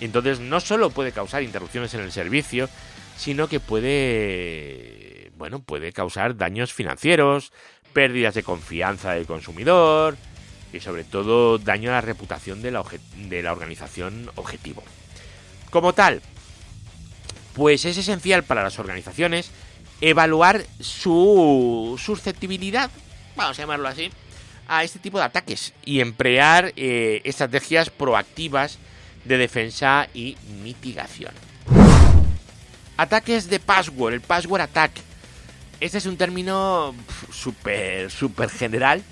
Entonces no solo puede causar interrupciones en el servicio, sino que puede, bueno, puede causar daños financieros, pérdidas de confianza del consumidor, y sobre todo daño a la reputación de la, de la organización objetivo. Como tal, pues es esencial para las organizaciones evaluar su susceptibilidad, vamos a llamarlo así, a este tipo de ataques y emplear eh, estrategias proactivas de defensa y mitigación. Ataques de password, el password attack. Este es un término súper, súper general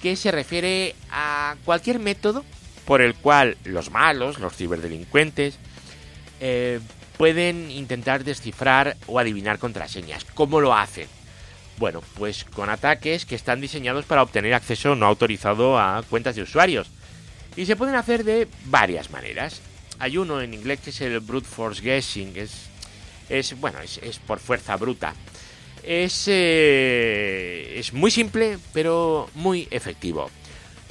que se refiere a cualquier método por el cual los malos, los ciberdelincuentes, eh, pueden intentar descifrar o adivinar contraseñas. ¿Cómo lo hacen? Bueno, pues con ataques que están diseñados para obtener acceso no autorizado a cuentas de usuarios. Y se pueden hacer de varias maneras. Hay uno en inglés que es el brute force guessing, es, es bueno, es por fuerza bruta es, eh, es muy simple, pero muy efectivo.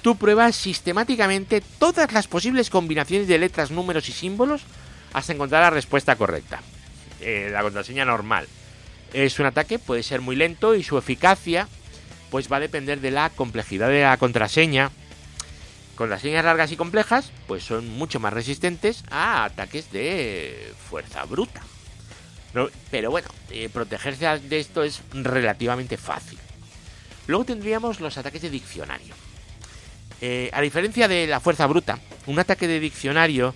tú pruebas sistemáticamente todas las posibles combinaciones de letras, números y símbolos hasta encontrar la respuesta correcta. Eh, la contraseña normal. Es un ataque, puede ser muy lento y su eficacia pues va a depender de la complejidad de la contraseña. Contraseñas largas y complejas pues son mucho más resistentes a ataques de fuerza bruta. Pero bueno, eh, protegerse de esto es relativamente fácil. Luego tendríamos los ataques de diccionario. Eh, a diferencia de la fuerza bruta, un ataque de diccionario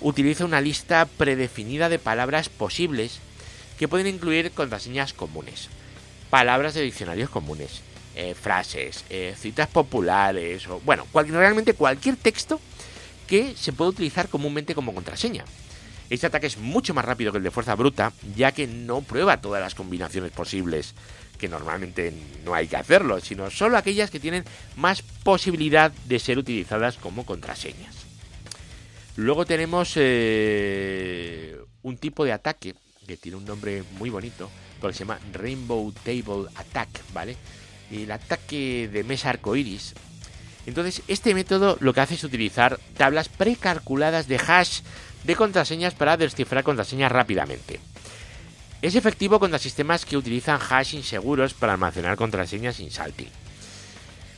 utiliza una lista predefinida de palabras posibles que pueden incluir contraseñas comunes, palabras de diccionarios comunes, eh, frases, citas populares, o bueno, realmente cualquier texto que se puede utilizar comúnmente como contraseña. Este ataque es mucho más rápido que el de fuerza bruta, ya que no prueba todas las combinaciones posibles, que normalmente no hay que hacerlo, sino solo aquellas que tienen más posibilidad de ser utilizadas como contraseñas. Luego tenemos eh, un tipo de ataque que tiene un nombre muy bonito, porque se llama Rainbow Table Attack, ¿vale? El ataque de mesa arcoiris. Entonces, este método lo que hace es utilizar tablas precalculadas de hash de contraseñas para descifrar contraseñas rápidamente. Es efectivo contra sistemas que utilizan hash inseguros para almacenar contraseñas sin salting.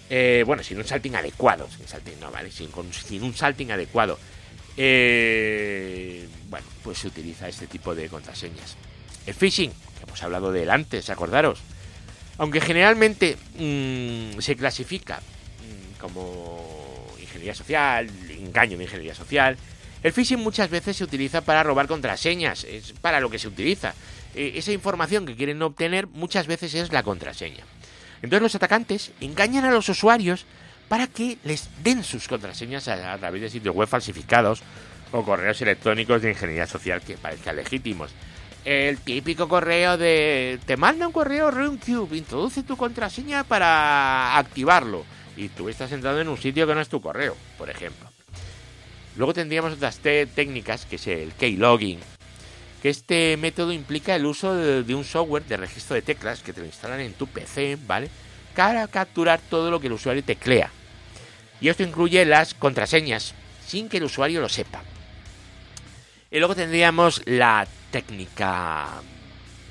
Eh, bueno, sin un salting adecuado, sin salting no, ¿vale? Sin, sin un salting adecuado. Eh, bueno, pues se utiliza este tipo de contraseñas. El phishing, que hemos hablado de él antes, acordaros. Aunque generalmente mm, se clasifica mm, como ingeniería social, engaño de ingeniería social, el phishing muchas veces se utiliza para robar contraseñas, es para lo que se utiliza. E, esa información que quieren obtener muchas veces es la contraseña. Entonces los atacantes engañan a los usuarios para que les den sus contraseñas a, través de sitios web falsificados o correos electrónicos de ingeniería social que parezcan legítimos. El típico correo de te manda un correo RunCube, introduce tu contraseña para activarlo y tú estás entrando en un sitio que no es tu correo, por ejemplo. Luego tendríamos otras técnicas que es el keylogging, que este método implica el uso de, un software de registro de teclas que te lo instalan en tu PC, ¿vale? Para capturar todo lo que el usuario teclea y esto incluye las contraseñas, sin que el usuario lo sepa. Y luego tendríamos la técnica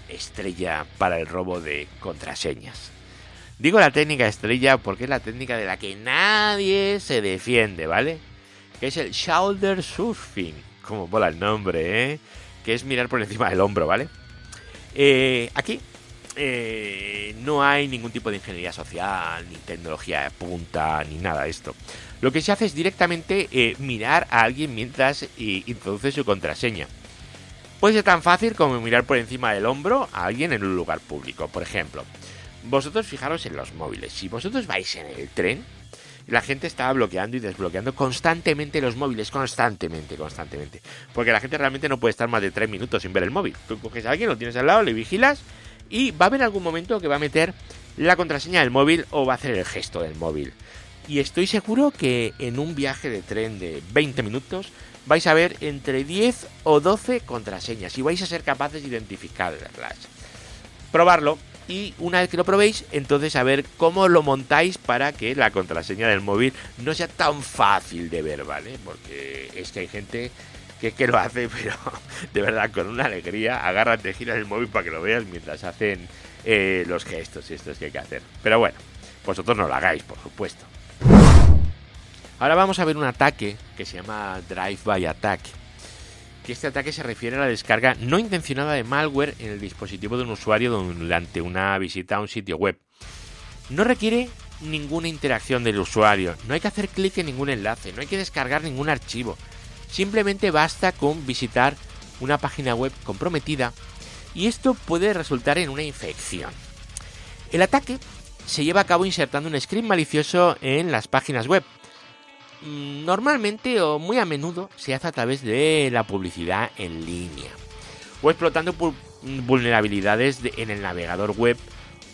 estrella para el robo de contraseñas. Digo la técnica estrella porque es la técnica de la que nadie se defiende, ¿vale? Que es el shoulder surfing, como mola el nombre, ¿eh? Que es mirar por encima del hombro, ¿vale? Eh, aquí eh, no hay ningún tipo de ingeniería social, ni tecnología de punta, ni nada de esto. Lo que se hace es directamente eh, mirar a alguien mientras introduce su contraseña. Puede ser tan fácil como mirar por encima del hombro a alguien en un lugar público. Por ejemplo, vosotros fijaros en los móviles. Si vosotros vais en el tren, la gente está bloqueando y desbloqueando constantemente los móviles, constantemente, constantemente. Porque la gente realmente no puede estar más de 3 minutos sin ver el móvil. Tú coges a alguien, lo tienes al lado, le vigilas y va a haber algún momento que va a meter la contraseña del móvil o va a hacer el gesto del móvil. Y estoy seguro que en un viaje de tren de 20 minutos vais a ver entre 10 o 12 contraseñas y vais a ser capaces de identificarlas. Probarlo y una vez que lo probéis, entonces a ver cómo lo montáis para que la contraseña del móvil no sea tan fácil de ver, ¿vale? Porque es que hay gente que, que lo hace, [LAUGHS] pero de verdad con una alegría, agárrate, gira el móvil para que lo veas mientras hacen eh, los gestos y estos que hay que hacer. Pero bueno, vosotros no lo hagáis, por supuesto. Ahora vamos a ver un ataque que se llama Drive-by Attack. Que este ataque se refiere a la descarga no intencionada de malware en el dispositivo de un usuario durante una visita a un sitio web. No requiere ninguna interacción del usuario, no hay que hacer clic en ningún enlace, no hay que descargar ningún archivo. Simplemente basta con visitar una página web comprometida y esto puede resultar en una infección. El ataque se lleva a cabo insertando un script malicioso en las páginas web. Mm, normalmente o muy a menudo se hace a través de la publicidad en línea o explotando vulnerabilidades en el navegador web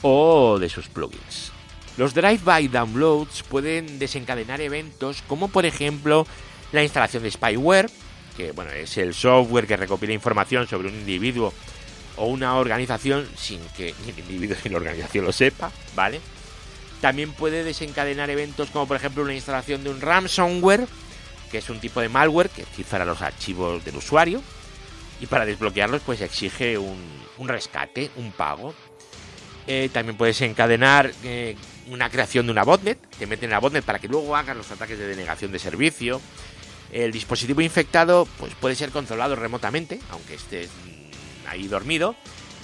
o de sus plugins. Los drive-by downloads pueden desencadenar eventos como por ejemplo la instalación de spyware, que bueno, es el software que recopila información sobre un individuo o una organización sin que [LAUGHS] el individuo ni la organización lo sepa, ¿vale? También puede desencadenar eventos como por ejemplo una instalación de un ransomware, que es un tipo de malware que cifra los archivos del usuario. Y para desbloquearlos pues exige un, rescate, un pago. Eh, también puede desencadenar eh, una creación de una botnet, te meten en la botnet para que luego hagan los ataques de denegación de servicio. El dispositivo infectado pues puede ser controlado remotamente, aunque estés mm, ahí dormido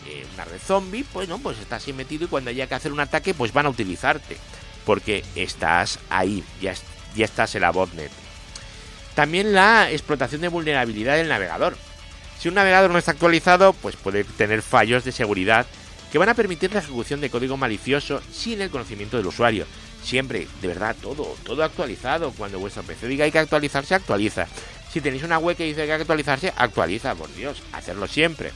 eh, una red zombie, pues no, pues estás ahí metido y cuando haya que hacer un ataque, pues van a utilizarte. Porque estás ahí, ya, ya estás en la botnet. También la explotación de vulnerabilidad del navegador. Si un navegador no está actualizado, pues puede tener fallos de seguridad que van a permitir la ejecución de código malicioso sin el conocimiento del usuario. Siempre, de verdad, todo, todo actualizado. Cuando vuestro PC diga hay que actualizarse, actualiza. Si tenéis una web que dice que hay que actualizarse, actualiza, por Dios, hacerlo siempre.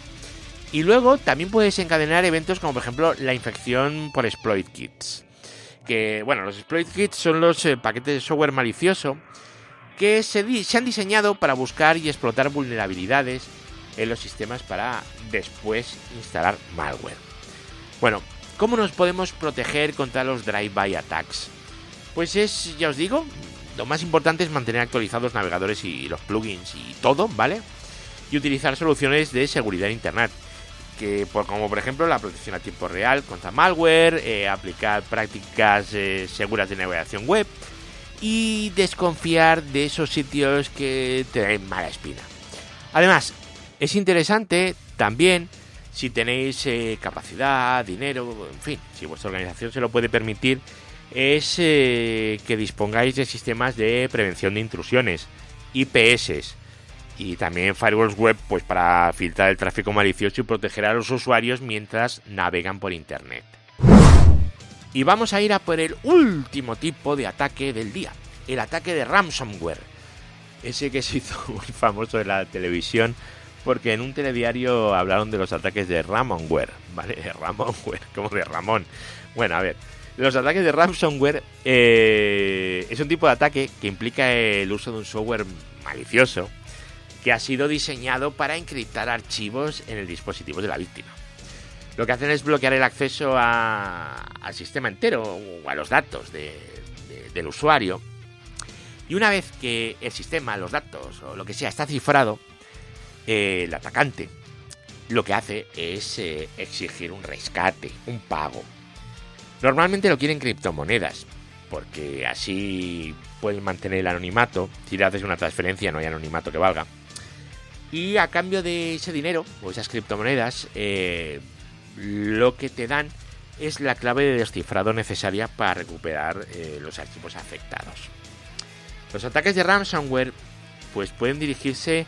Y luego también puede desencadenar eventos como por ejemplo la infección por exploit kits. Que, bueno, los exploit kits son los eh, paquetes de software malicioso que se, se han diseñado para buscar y explotar vulnerabilidades en los sistemas para después instalar malware. Bueno, ¿cómo nos podemos proteger contra los drive-by attacks? Pues es, ya os digo, lo más importante es mantener actualizados navegadores y los plugins y todo, ¿vale? Y utilizar soluciones de seguridad en Internet que por, como por ejemplo la protección a tiempo real contra malware, eh, aplicar prácticas eh, seguras de navegación web y desconfiar de esos sitios que tienen mala espina. Además, es interesante también si tenéis eh, capacidad, dinero, en fin, si vuestra organización se lo puede permitir, es que dispongáis de sistemas de prevención de intrusiones, IPS, y también firewalls web pues para filtrar el tráfico malicioso y proteger a los usuarios mientras navegan por internet. Y vamos a ir a por el último tipo de ataque del día, el ataque de ransomware. Ese que se hizo [LAUGHS] muy famoso en la televisión porque en un telediario hablaron de los ataques de Ramonware, ¿vale? [LAUGHS] Ramonware, como de Ramón. Bueno, a ver, los ataques de ransomware eh, es un tipo de ataque que implica el uso de un software malicioso que ha sido diseñado para encriptar archivos en el dispositivo de la víctima. Lo que hacen es bloquear el acceso al sistema entero o a los datos del usuario. Y una vez que el sistema, los datos o lo que sea está cifrado, eh, el atacante lo que hace es eh, exigir un rescate, un pago. Normalmente lo quieren criptomonedas, porque así pueden mantener el anonimato. Si le haces una transferencia no hay anonimato que valga. Y a cambio de ese dinero o esas criptomonedas, eh, lo que te dan es la clave de descifrado necesaria para recuperar eh, los archivos afectados. Los ataques de ransomware pues pueden dirigirse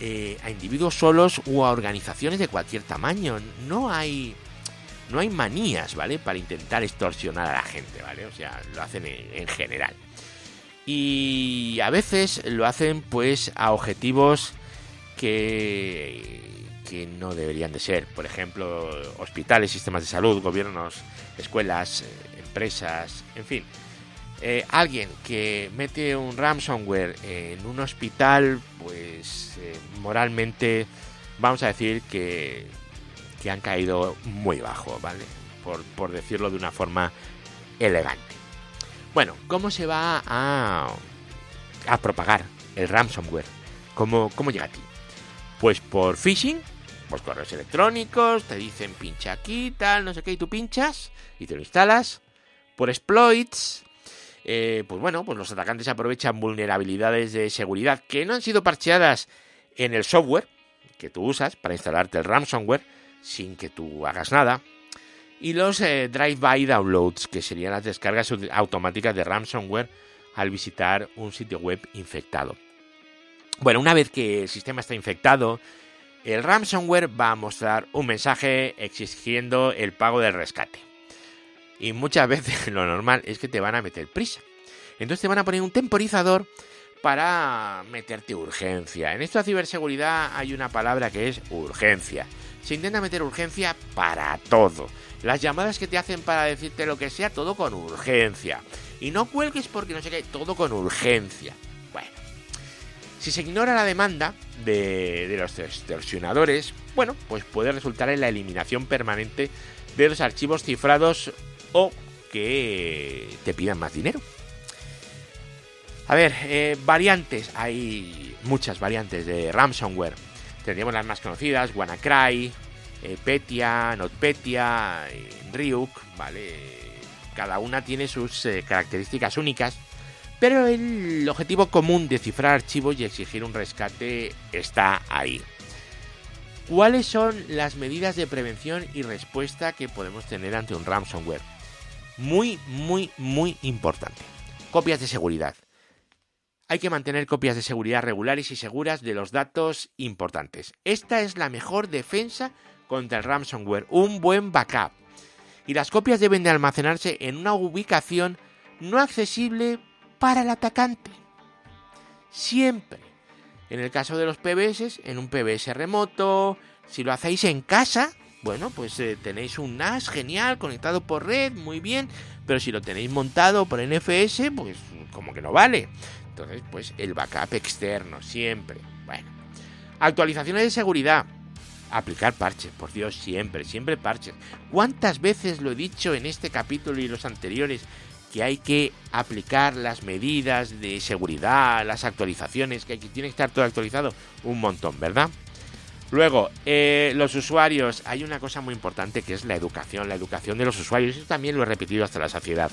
eh, a individuos solos o a organizaciones de cualquier tamaño. No hay no hay manías, ¿vale? Para intentar extorsionar a la gente, ¿vale? O sea, lo hacen en general. Y a veces lo hacen pues a objetivos que, no deberían de ser. Por ejemplo, hospitales, sistemas de salud, gobiernos, escuelas, eh, empresas, en fin. Eh, alguien que mete un ransomware en un hospital, pues eh, moralmente vamos a decir que, que han caído muy bajo, ¿vale? Por, por decirlo de una forma elegante. Bueno, ¿cómo se va a, a propagar el ransomware? ¿Cómo, ¿Cómo llega a ti? Pues por phishing, por correos electrónicos, te dicen pincha aquí, tal, no sé qué, y tú pinchas y te lo instalas. Por exploits, eh, pues bueno, pues los atacantes aprovechan vulnerabilidades de seguridad que no han sido parcheadas en el software que tú usas para instalarte el ransomware sin que tú hagas nada. Y los eh, drive-by downloads, que serían las descargas automáticas de ransomware al visitar un sitio web infectado. Bueno, una vez que el sistema está infectado, el ransomware va a mostrar un mensaje exigiendo el pago del rescate. Y muchas [LAUGHS] veces lo normal es que te van a meter prisa. Entonces te van a poner un temporizador para meterte urgencia. En esta ciberseguridad hay una palabra que es urgencia. Se intenta meter urgencia para todo. Las llamadas que te hacen para decirte lo que sea, todo con urgencia. Y no cuelgues porque no sé qué, todo con urgencia. Si se ignora la demanda de, los extorsionadores, bueno, pues puede resultar en la eliminación permanente de los archivos cifrados o que te pidan más dinero. A ver, eh, variantes, hay muchas variantes de ransomware. Tendríamos las más conocidas, WannaCry, eh, Petia, NotPetya, eh, Ryuk, ¿vale? Cada una tiene sus eh, características únicas, pero el objetivo común de cifrar archivos y exigir un rescate está ahí. ¿Cuáles son las medidas de prevención y respuesta que podemos tener ante un ransomware? Muy, muy, muy importante. Copias de seguridad. Hay que mantener copias de seguridad regulares y seguras de los datos importantes. Esta es la mejor defensa contra el ransomware, un buen backup. Y las copias deben de almacenarse en una ubicación no accesible para el atacante. Siempre. En el caso de los PBS, en un PBS remoto. Si lo hacéis en casa, bueno, pues eh, tenéis un NAS genial, conectado por red, muy bien. Pero si lo tenéis montado por NFS, pues como que no vale. Entonces, pues el backup externo, siempre. Bueno. Actualizaciones de seguridad. Aplicar parches, por Dios, siempre, siempre parches. ¿Cuántas veces lo he dicho en este capítulo y los anteriores que hay que aplicar las medidas de seguridad, las actualizaciones, que tiene que estar todo actualizado? Un montón, ¿verdad? Luego, eh, los usuarios, hay una cosa muy importante que es la educación, la educación de los usuarios. Eso también lo he repetido hasta la saciedad.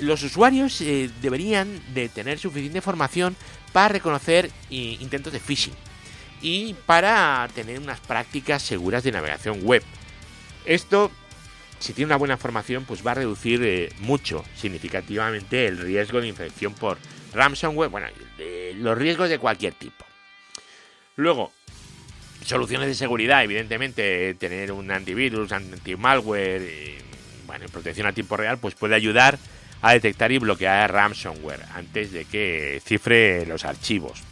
Los usuarios eh, deberían de tener suficiente formación para reconocer eh, intentos de phishing y para tener unas prácticas seguras de navegación web. Esto, si tiene una buena formación, pues va a reducir eh, mucho, significativamente, el riesgo de infección por ransomware, bueno, los riesgos de cualquier tipo. Luego, soluciones de seguridad, evidentemente, tener un antivirus, anti-malware, bueno, protección a tiempo real, pues puede ayudar a detectar y bloquear ransomware antes de que cifre los archivos.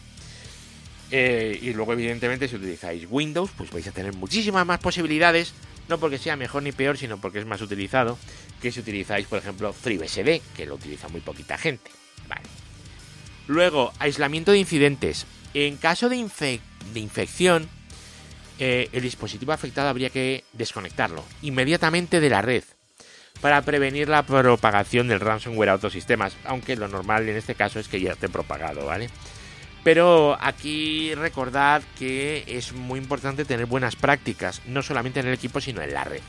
Eh, y luego, evidentemente, si utilizáis Windows, pues vais a tener muchísimas más posibilidades, no porque sea mejor ni peor, sino porque es más utilizado que si utilizáis, por ejemplo, FreeBSD, que lo utiliza muy poquita gente. Luego, aislamiento de incidentes. En caso de, de infección, eh, el dispositivo afectado habría que desconectarlo inmediatamente de la red para prevenir la propagación del ransomware a otros sistemas, aunque lo normal en este caso es que ya esté propagado, ¿vale? Pero aquí recordad que es muy importante tener buenas prácticas, no solamente en el equipo, sino en la red.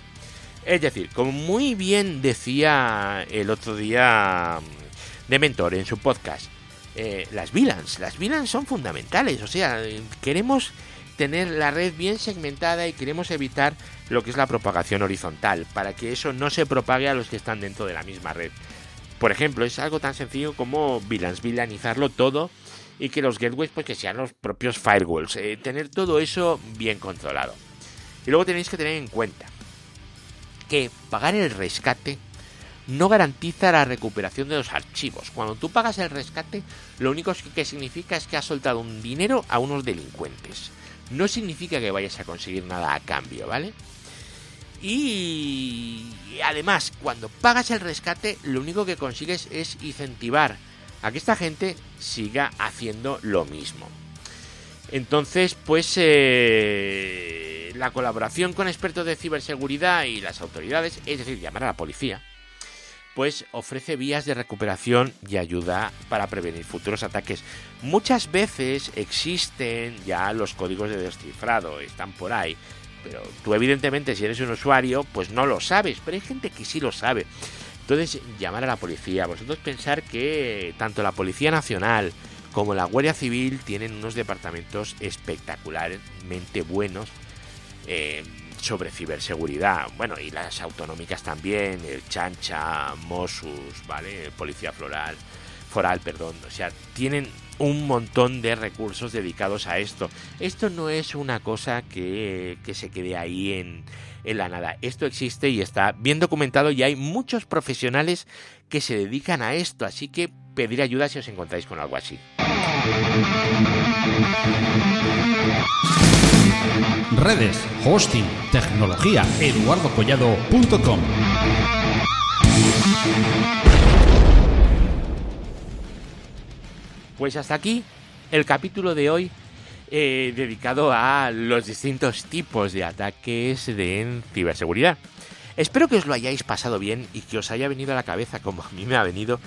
Es decir, como muy bien decía el otro día mm, de Mentor en su podcast, eh, las VLANs, las VLANs son fundamentales, o sea, queremos tener la red bien segmentada y queremos evitar lo que es la propagación horizontal, para que eso no se propague a los que están dentro de la misma red. Por ejemplo, es algo tan sencillo como VLANs, VLANizarlo todo y que los gateways pues que sean los propios firewalls, eh, tener todo eso bien controlado. Y luego tenéis que tener en cuenta que pagar el rescate no garantiza la recuperación de los archivos. Cuando tú pagas el rescate, lo único que significa es que has soltado un dinero a unos delincuentes. No significa que vayas a conseguir nada a cambio, ¿vale? Y además, cuando pagas el rescate, lo único que consigues es incentivar a que esta gente siga haciendo lo mismo. Entonces, pues eh, la colaboración con expertos de ciberseguridad y las autoridades, es decir, llamar a la policía, pues ofrece vías de recuperación y ayuda para prevenir futuros ataques. Muchas veces existen ya los códigos de descifrado, están por ahí, pero tú evidentemente si eres un usuario, pues no lo sabes, pero hay gente que sí lo sabe. Entonces, llamar a la policía. Vosotros pensar que tanto la Policía Nacional como la Guardia Civil tienen unos departamentos espectacularmente buenos eh, sobre ciberseguridad. Bueno, y las autonómicas también, el Chancha, Mossus, ¿vale? Policía Floral, Foral, perdón. O sea, tienen un montón de recursos dedicados a esto. Esto no es una cosa que, que se quede ahí en en la nada. Esto existe y está bien documentado y hay muchos profesionales que se dedican a esto, así que pedir ayuda si os encontráis con algo así.
Redes, hosting, tecnología, eduardocollado.com.
Pues hasta aquí el capítulo de hoy eh, dedicado a los distintos tipos de ataques de ciberseguridad. Espero que os lo hayáis pasado bien y que os haya venido a la cabeza, como a mí me ha venido,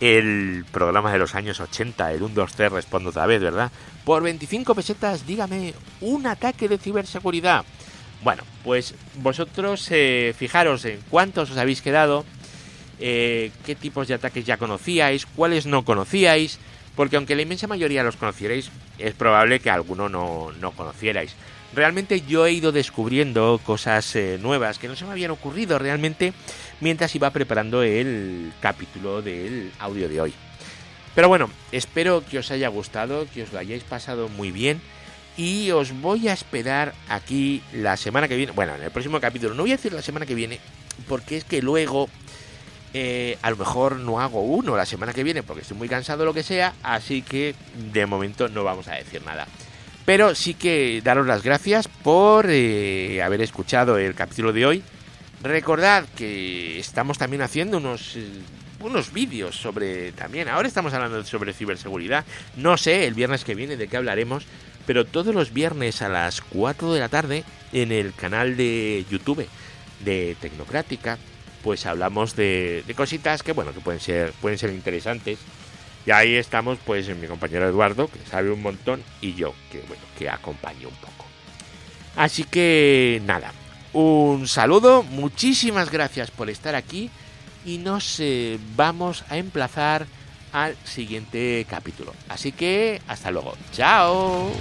el programa de los años 80, el 1, 2, 3, respondo otra vez, ¿verdad? Por 25 pesetas, dígame, un ataque de ciberseguridad. Bueno, pues vosotros eh, fijaros en cuántos os habéis quedado, eh, qué tipos de ataques ya conocíais, cuáles no conocíais, porque aunque la inmensa mayoría los conocierais, es probable que alguno no, no conocierais. Realmente yo he ido descubriendo cosas eh, nuevas que no se me habían ocurrido realmente mientras iba preparando el capítulo del audio de hoy. Pero bueno, espero que os haya gustado, que os lo hayáis pasado muy bien y os voy a esperar aquí la semana que viene. Bueno, en el próximo capítulo. No voy a decir la semana que viene porque es que luego eh, a lo mejor no hago uno la semana que viene porque estoy muy cansado lo que sea. Así que de momento no vamos a decir nada. Pero sí que daros las gracias por eh, haber escuchado el capítulo de hoy. Recordad que estamos también haciendo unos, eh, unos vídeos sobre también. Ahora estamos hablando sobre ciberseguridad. No sé el viernes que viene de qué hablaremos. Pero todos los viernes a las 4 de la tarde en el canal de YouTube de Tecnocrática, pues hablamos de, cositas que bueno, que pueden ser, pueden ser interesantes y ahí estamos, pues, mi compañero Eduardo, que sabe un montón, y yo, que bueno, que acompaño un poco. Así que nada, un saludo, muchísimas gracias por estar aquí y nos eh, vamos a emplazar al siguiente capítulo. Así que hasta luego, chao.